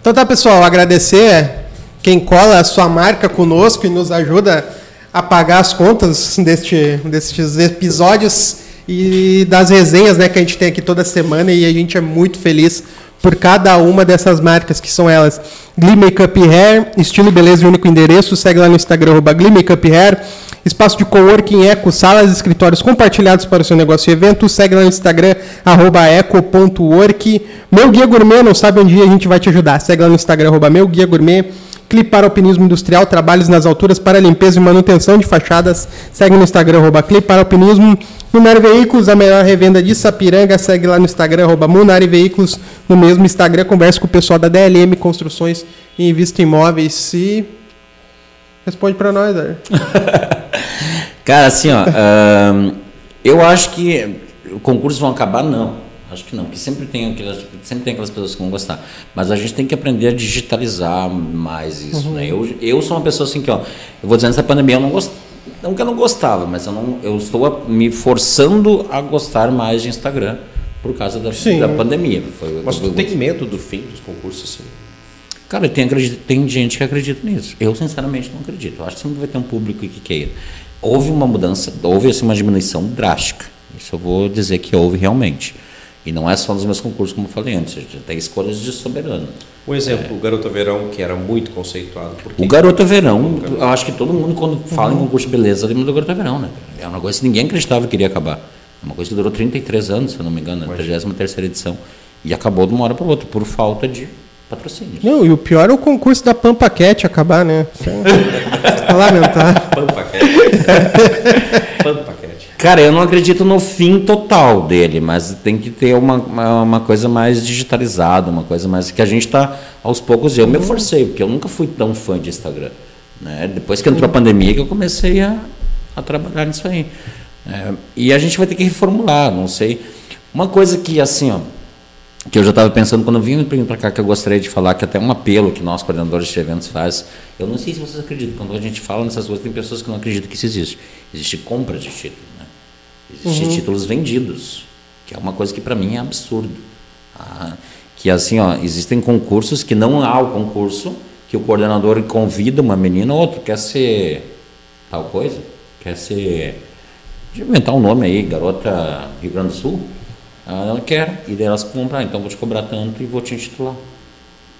Então tá, pessoal, agradecer quem cola a sua marca conosco e nos ajuda a pagar as contas deste, destes episódios e das resenhas né, que a gente tem aqui toda semana e a gente é muito feliz por cada uma dessas marcas, que são elas. Glee Makeup Hair, estilo beleza e único endereço, segue lá no Instagram, Glee Makeup Hair, espaço de coworking eco, salas e escritórios compartilhados para o seu negócio e evento, segue lá no Instagram, eco.work, meu guia gourmet, não sabe onde a gente vai te ajudar, segue lá no Instagram, meu guia gourmet, Clipar Alpinismo Industrial, trabalhos nas alturas para limpeza e manutenção de fachadas. Segue no Instagram, arroba Clipar Alpinismo. Munari Veículos, a melhor revenda de Sapiranga. Segue lá no Instagram, arroba Munari Veículos. No mesmo Instagram, conversa com o pessoal da DLM Construções e Invista Imóveis. E responde para nós, Ar. (laughs) Cara, assim, ó, eu acho que concursos vão acabar, não. Acho que não, porque sempre tem aquelas, sempre tem aquelas pessoas que vão gostar. Mas a gente tem que aprender a digitalizar mais isso, uhum. né? Eu, eu sou uma pessoa assim que, ó, eu vou dizer nessa pandemia eu não gosto, não que eu não gostava, mas eu não, eu estou me forçando a gostar mais de Instagram por causa da, da pandemia. Foi, mas tu tem medo do fim dos concursos assim? Cara, tem, tem gente que acredita nisso. Eu, sinceramente, não acredito. Eu acho que sempre vai ter um público que queira. Houve uma mudança, houve assim, uma diminuição drástica. Isso eu vou dizer que houve realmente. E não é só nos meus concursos, como eu falei antes, a gente tem escolhas de soberano. Um exemplo, é. o Garota Verão, que era muito conceituado. O Garota Verão, eu acho que todo mundo, quando fala uhum. em concurso de beleza, lembra do Garota Verão, né? É uma coisa que ninguém acreditava que iria acabar. É uma coisa que durou 33 anos, se eu não me engano, a 33 edição. E acabou de uma hora para outra, por falta de patrocínio. Não, e o pior é o concurso da Pampa Cat acabar, né? é (laughs) lamentar. Pampa Cat. (laughs) Pampa Cara, eu não acredito no fim total dele, mas tem que ter uma, uma, uma coisa mais digitalizada, uma coisa mais. que a gente está aos poucos. Eu me forcei, porque eu nunca fui tão fã de Instagram. Né? Depois que entrou a pandemia, que eu comecei a, a trabalhar nisso aí. É, e a gente vai ter que reformular, não sei. Uma coisa que, assim, ó, que eu já estava pensando quando eu vim para cá, que eu gostaria de falar, que até um apelo que nós, coordenadores de eventos, faz. Eu não sei se vocês acreditam, quando a gente fala nessas coisas, tem pessoas que não acreditam que isso existe. Existe compra de título. Existem uhum. títulos vendidos, que é uma coisa que para mim é absurdo. Ah, que assim, ó, existem concursos que não há o concurso, que o coordenador convida uma menina ou outro, quer ser tal coisa, quer ser. Deixa eu inventar um nome aí, garota Rio Grande do Sul. Ah, ela quer, e daí elas comprar, então vou te cobrar tanto e vou te intitular.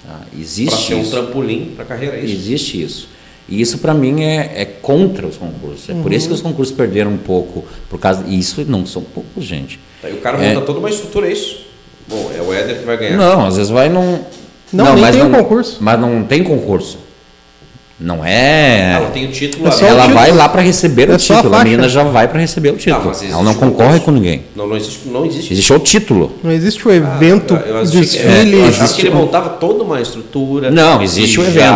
Ah, existe para ser um trampolim para a carreira, é isso? Existe isso. E isso para mim é, é, contra os concursos. É uhum. por isso que os concursos perderam um pouco. Por causa isso não são poucos, gente. Aí o cara monta é... toda uma estrutura, é isso. Bom, é o Éder que vai ganhar. Não, às vezes vai num. Não, não mas tem não, concurso. Mas não tem concurso. Não é. Ela tem o título. É ela título. vai lá para receber é o título. A, a, menina já vai para receber o título. Ah, ela não concorre com ninguém. Não, não existe, não existe. Existe o título. Não existe o evento, ah, eu, desfile. É, eu acho que ele montava toda uma estrutura. Não, existe o evento.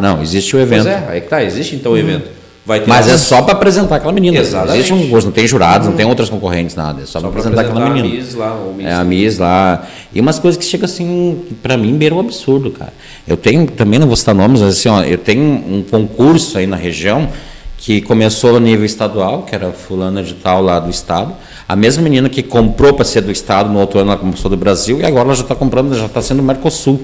Não, existe o evento. Pois é, aí que tá, existe então o uhum. evento. Mas é só para apresentar aquela menina. Exatamente. Existe um concurso, não tem jurados, não tem outras concorrentes, nada. É só, só para apresentar, apresentar aquela menina. A Miss lá, o Miss é a Miss lá. E umas coisas que chegam assim, para mim, beira um absurdo, cara. Eu tenho, também não vou citar nomes, mas assim, ó, eu tenho um concurso aí na região que começou a nível estadual, que era fulana de tal lá do estado. A mesma menina que comprou para ser do estado, no outro ano ela começou do Brasil, e agora ela já está comprando, já está sendo Mercosul.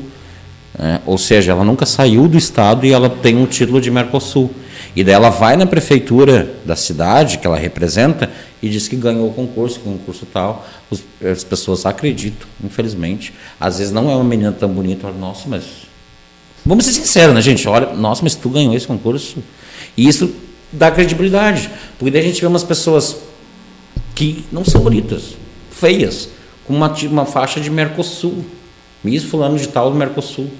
É, ou seja, ela nunca saiu do estado e ela tem um título de Mercosul. E daí ela vai na prefeitura da cidade que ela representa e diz que ganhou o concurso, que o concurso tal. Os, as pessoas acreditam, infelizmente. Às vezes não é uma menina tão bonita, olha, nossa, mas. Vamos ser sinceros, né, gente? Olha, nossa, mas tu ganhou esse concurso. E isso dá credibilidade. Porque daí a gente vê umas pessoas que não são bonitas, feias, com uma, uma faixa de Mercosul. Miss fulano de tal do Mercosul.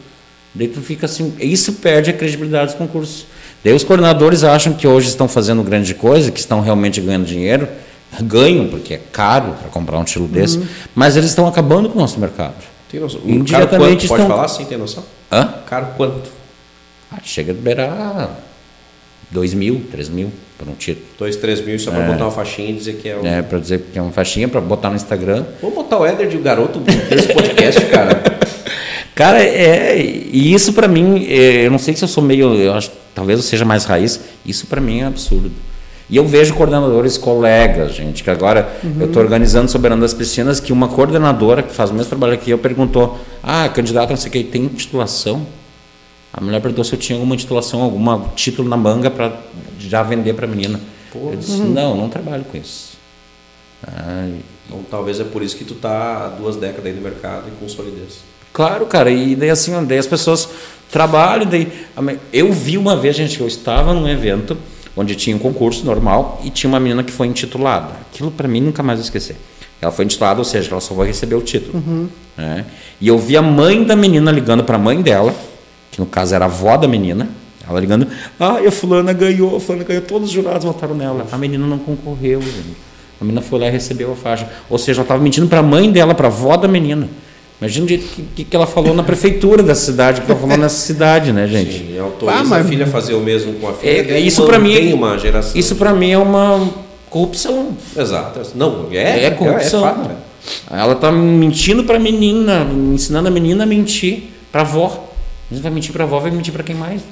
Daí tu fica assim, isso perde a credibilidade dos concursos. Daí os coordenadores acham que hoje estão fazendo grande coisa, que estão realmente ganhando dinheiro, ganham, porque é caro para comprar um título desse, uhum. mas eles estão acabando com o nosso mercado. Tem noção? Indiretamente estão... Pode falar sim, tem noção? Hã? Caro quanto? Ah, chega a beirar 2 mil, 3 mil por um título. 2, 3 mil só para é. botar uma faixinha e dizer que é um... É, para dizer que é uma faixinha, para botar no Instagram. Vamos botar o Éder de garoto desse podcast, cara. (laughs) Cara, é, e isso para mim, é, eu não sei se eu sou meio, eu acho, talvez eu seja mais raiz, isso para mim é absurdo. E eu vejo coordenadores colegas, gente, que agora uhum. eu estou organizando Soberano das Piscinas, que uma coordenadora que faz o mesmo trabalho que eu perguntou: ah, candidato não sei o que, tem titulação? A mulher perguntou se eu tinha alguma titulação, algum título na manga para já vender para a menina. Pô, eu disse: uhum. não, não trabalho com isso. Ah, então talvez é por isso que tu tá há duas décadas aí no mercado e com solidez. Claro, cara, e daí assim, daí as pessoas trabalham, daí eu vi uma vez, gente, que eu estava num evento onde tinha um concurso normal e tinha uma menina que foi intitulada. Aquilo para mim nunca mais esquecer. Ela foi intitulada, ou seja, ela só vai receber o título. Uhum. Né? E eu vi a mãe da menina ligando para a mãe dela, que no caso era a avó da menina, ela ligando, ah, a fulana ganhou, a fulana ganhou, todos os jurados votaram nela. A menina não concorreu, gente. A menina foi lá e recebeu a faixa. Ou seja, ela estava mentindo para a mãe dela, para a avó da menina. Imagina o jeito que, que ela falou na prefeitura da cidade, que ela falou nessa cidade, né, gente? Sim, autoriza ah, mas... a filha fazer o mesmo com a filha. É, é isso para mim. Uma geração. Isso para mim é uma corrupção. Exato. Não, é, é corrupção. É, é fato, né? Ela está mentindo para a menina, ensinando a menina a mentir para a avó. Vai mentir para a avó, vai mentir para quem mais?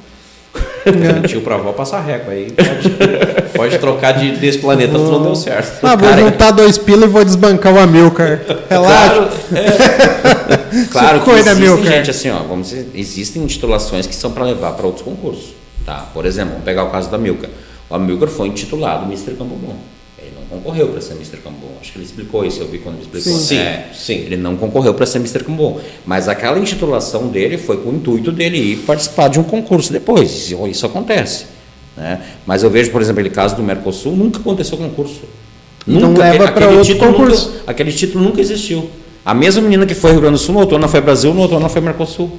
Mentiu para a avó passar régua aí. Pode, pode trocar de, desse planeta, tu não deu certo. Ah, vou Cara, juntar dois pilas e vou desbancar o Amilcar. Relaxa. Claro, é, claro que existem, Amilcar. gente, assim, ó, vamos dizer, existem titulações que são para levar para outros concursos. Tá? Por exemplo, vamos pegar o caso da Milka. O Amilcar foi intitulado Mr. Campo Bom concorreu para ser Mr. Cambon. Acho que ele explicou isso, eu vi quando ele explicou. Sim, é, sim. Ele não concorreu para ser Mr. Cambon. Mas aquela intitulação dele foi com o intuito dele ir participar de um concurso depois. Isso, isso acontece. Né? Mas eu vejo, por exemplo, aquele caso do Mercosul, nunca aconteceu concurso. Nunca, não leva para outro concurso. Nunca, aquele título nunca existiu. A mesma menina que foi Rio Grande do Sul, no outono foi Brasil, no outono foi Mercosul.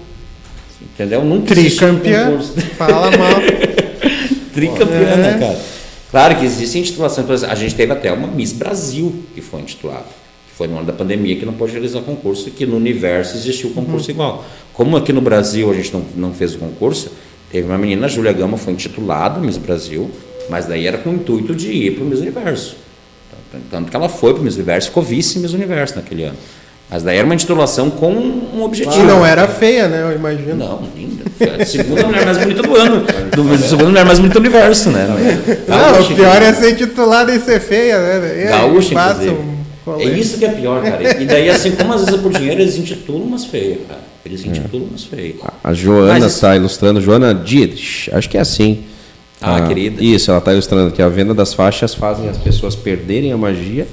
Entendeu? Nunca Tricampeã. Fala mal. (laughs) Tricampeã, né, é. né, cara? Claro que existem intitulações, a gente teve até uma Miss Brasil que foi intitulada, que foi no ano da pandemia que não pôde realizar concurso e que no universo existiu concurso uhum. igual. Como aqui no Brasil a gente não, não fez o concurso, teve uma menina, Júlia Gama, foi intitulada Miss Brasil, mas daí era com o intuito de ir para o Miss Universo. Tanto que ela foi para o Miss Universo, ficou vice Miss Universo naquele ano. Mas daí era uma intitulação com um objetivo. E não era feia, né? Eu imagino. Não, linda. A segunda mulher mais bonita do ano. Do, segunda mulher mais bonita do universo, né? (laughs) Não, o pior é ser titulada e ser feia, né? Gaúcha, um É isso que é pior, cara. E daí, assim, como às vezes é por dinheiro, eles intitulam umas feias, cara. Eles intitulam umas feias. A Joana está ilustrando, Joana Dietrich, acho que é assim. Ah, ah querida. Isso, ela está ilustrando que a venda das faixas fazem as pessoas perderem a magia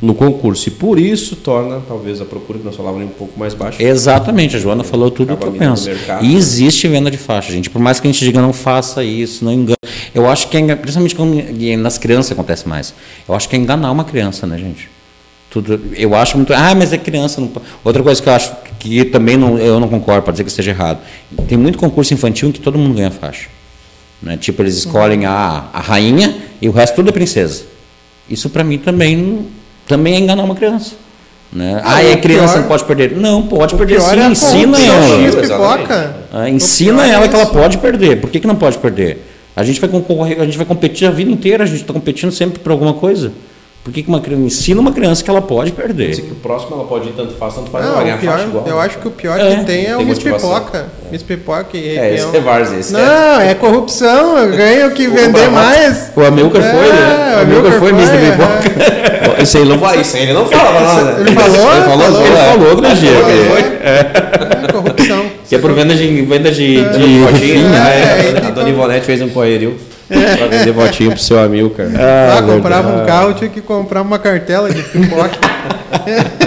no concurso. E por isso torna, talvez, a procura que nós falávamos um pouco mais baixa. Exatamente, a Joana falou tudo o que eu penso. E existe venda de faixa, gente. Por mais que a gente diga não faça isso, não engane. Eu acho que, é, principalmente nas crianças acontece mais. Eu acho que é enganar uma criança, né, gente? Tudo, eu acho muito. Ah, mas é criança. Não... Outra coisa que eu acho que também não, eu não concordo, para dizer que esteja errado. Tem muito concurso infantil em que todo mundo ganha faixa. Né? Tipo, eles escolhem a, a rainha e o resto tudo é princesa. Isso para mim também também é enganar uma criança. Né? Ah, é criança, pior, não pode perder. Não, pode perder sim, é ensina ela. Ah, ensina ela é que ela pode perder. Por que, que não pode perder? A gente vai concorrer, a gente vai competir a vida inteira, a gente está competindo sempre por alguma coisa. Por que, que uma criança ensina uma criança que ela pode perder? que o próximo ela pode ir tanto faz, tanto faz, não, ela pior, igual. Eu acho que o pior é, que tem é o Miss Pipoca. É. Miss Pipoca. E, é, esse é Vars, esse Não, é, é corrupção, eu ganho o que (laughs) vender mais. O Amilcar é, foi, né? O Amilcar foi Miss Pipoca. (laughs) Isso aí não vai, isso aí ele não fala nós, né? Ele falou? Ele falou, ele falou, né? É corrupção. Que é por venda de, venda de, de, né? A Dona Ivonete fez um correrio. É. Pra vender votinho pro seu amigo, cara. Ah, ah comprava um carro, tinha que comprar uma cartela de pipoca.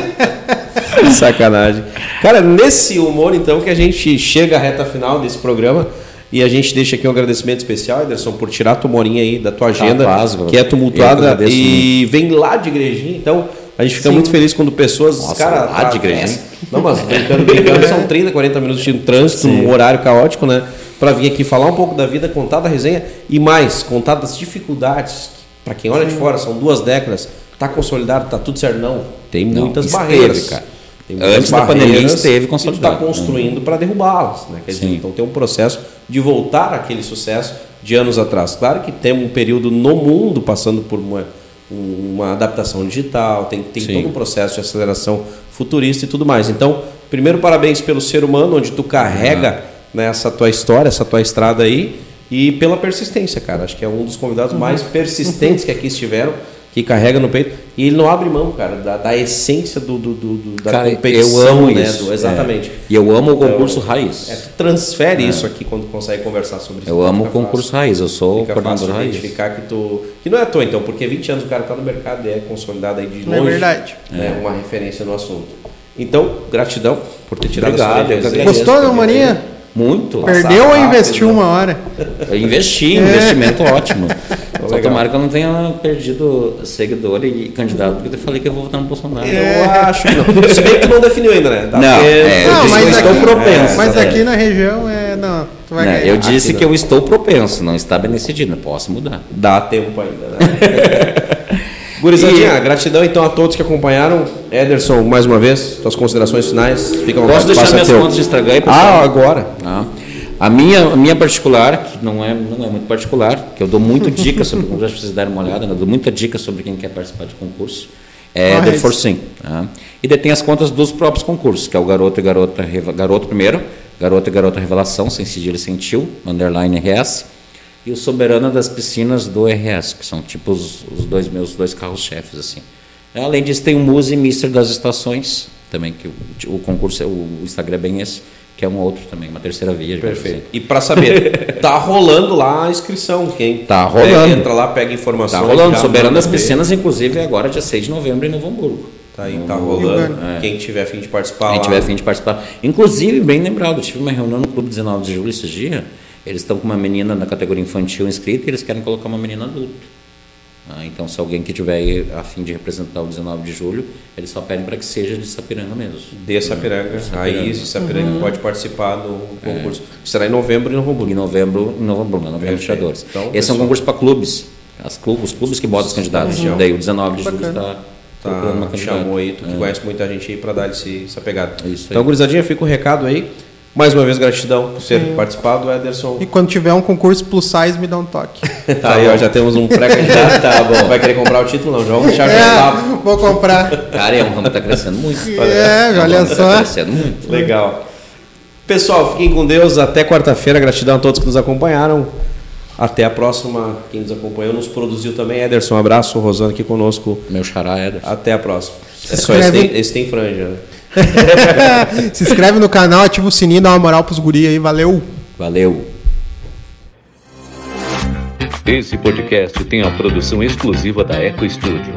(laughs) Sacanagem. Cara, nesse humor, então, que a gente chega à reta final desse programa. E a gente deixa aqui um agradecimento especial, Ederson, por tirar a tua morinha aí da tua agenda, que é tumultuada e vem lá de igrejinha. Então, a gente fica Sim. muito feliz quando pessoas. Nossa, cara, lá de igrejinha. Não, mas brincando, brincando, são 30, 40 minutos de trânsito, Sim. um horário caótico, né? Para vir aqui falar um pouco da vida, contar da resenha e mais, contar das dificuldades. Para quem olha de fora, são duas décadas, está consolidado, está tudo certo. Não, tem muitas não, barreiras. Esteve, cara. Tem muitas Antes da pandemia esteve consolidado. está construindo uhum. para derrubá-las. Né? Dizer, então tem um processo de voltar àquele sucesso de anos atrás. Claro que tem um período no mundo passando por uma, uma adaptação digital, tem, tem todo um processo de aceleração futurista e tudo mais. Então, primeiro parabéns pelo ser humano, onde tu carrega. Uhum né, essa tua história, essa tua estrada aí. e pela persistência, cara. Acho que é um dos convidados mais persistentes que aqui estiveram, que carrega no peito. E ele não abre mão, cara, da, da essência do, do, do- do- da Cara, competição, eu amo né? isso. do- exatamente. É. E eu amo o Então, concurso raiz. É, tu transfere isso aqui quando consegue conversar sobre isso. eu amo o concurso fácil. raiz, eu sou Fica coordenador fácil de raiz. identificar que tu. Que não é à toa, então, porque 20 anos o cara tá no mercado e é consolidado aí de É longe. verdade. Né, Uma referência no assunto. Então, gratidão por ter tirado Obrigado, a sua eu que resenha. agradeço. Gostou, não, Maninha? Muito. Perdeu ou investiu uma hora? Eu investi, É. investimento ótimo. (laughs) Só Legal. tomara que eu não tenha perdido seguidor e candidato, porque eu falei que eu vou votar no Bolsonaro. Eu acho que não. Se bem que não definiu ainda, né? Dá Não, é, eu Não, mas eu estou aqui, propenso. mas É. aqui na região é. Não, tu vai Não, ganhar. eu disse Aqui que eu estou propenso, não está bem decidido, posso mudar. Dá tempo ainda, né? (laughs) Gurizadinha, gratidão então a todos que acompanharam. Ederson, mais uma vez, suas considerações finais. Fica à vontade, Posso deixar minhas teu. contas de estragar aí, Ah, agora. Ah, A minha, a minha particular, que não é, não é muito particular, que eu dou muito (laughs) dica sobre concurso, acho que vocês darem uma olhada, né? eu dou muita dica sobre quem quer participar de concurso, é Qual The é Forcing. Tá? E daí tem as contas dos próprios concursos, que é o garoto e garota, garoto primeiro, garoto e garota revelação, sem cedilha e sem tio, underline RS, e o soberano das piscinas do RS, que são tipo os, os dois meus dois carros-chefes, assim. Além disso, tem o Muse Mister das Estações, também, que o, o concurso, é- o Instagram é bem esse, que é um outro também, uma terceira via. Perfeito. assim. E para saber, tá rolando lá a inscrição. Quem Tá pega- rolando. entra lá, pega informação. Tá rolando, manda das. Piscinas, inclusive, agora dia 6 de novembro em Novo Hamburgo. Tá aí, tá rolando. É. Quem tiver afim de participar Quem lá. tiver afim de participar. Inclusive, bem lembrado, tive uma reunião no Clube 19 de Julho esses dias. Eles estão com uma menina na categoria infantil inscrita e eles querem colocar uma menina adulta. Ah, então, se alguém que tiver a fim de representar o 19 de julho, eles só pedem para que seja de Sapiranga mesmo. De Sapiranga, raiz de Sapiranga, Uhum. pode participar do concurso. Será em novembro em Novo Hamburgo. Em novembro, em Novo Hamburgo, na Perfeito. Embaixadores. Então, Esse é pessoal- um concurso para clubes. As clubes, os clubes que botam os candidatos. Região. Daí o 19 de julho está procurando uma Tá, candidata. chamou aí, tu que É. conhece muita gente aí para dar esse, essa pegada. É isso aí. então, gurizadinha, fica o recado aí. Mais uma vez, gratidão por ter participado, Ederson. E quando tiver um concurso plus size, me dá um toque. (laughs) Tá aí, ó, já temos um pré-candidato. (laughs) tá bom. Vai querer comprar o título? Não, já vamos deixar. É, vou comprar. Cara, é um ramo que está crescendo muito. É, olha Está só. crescendo muito. Legal. Pessoal, fiquem com Deus. Até quarta-feira. Gratidão a todos que nos acompanharam. Até a próxima. Quem nos acompanhou, nos produziu também. Ederson, um abraço. Rosana aqui conosco. Meu xará é. Até a próxima. É só esse tem, esse tem franja. né? (laughs) Se inscreve no canal, ativa o sininho, dá uma moral pros guri aí. Valeu! Valeu. Esse podcast tem a produção exclusiva da Eco Studio.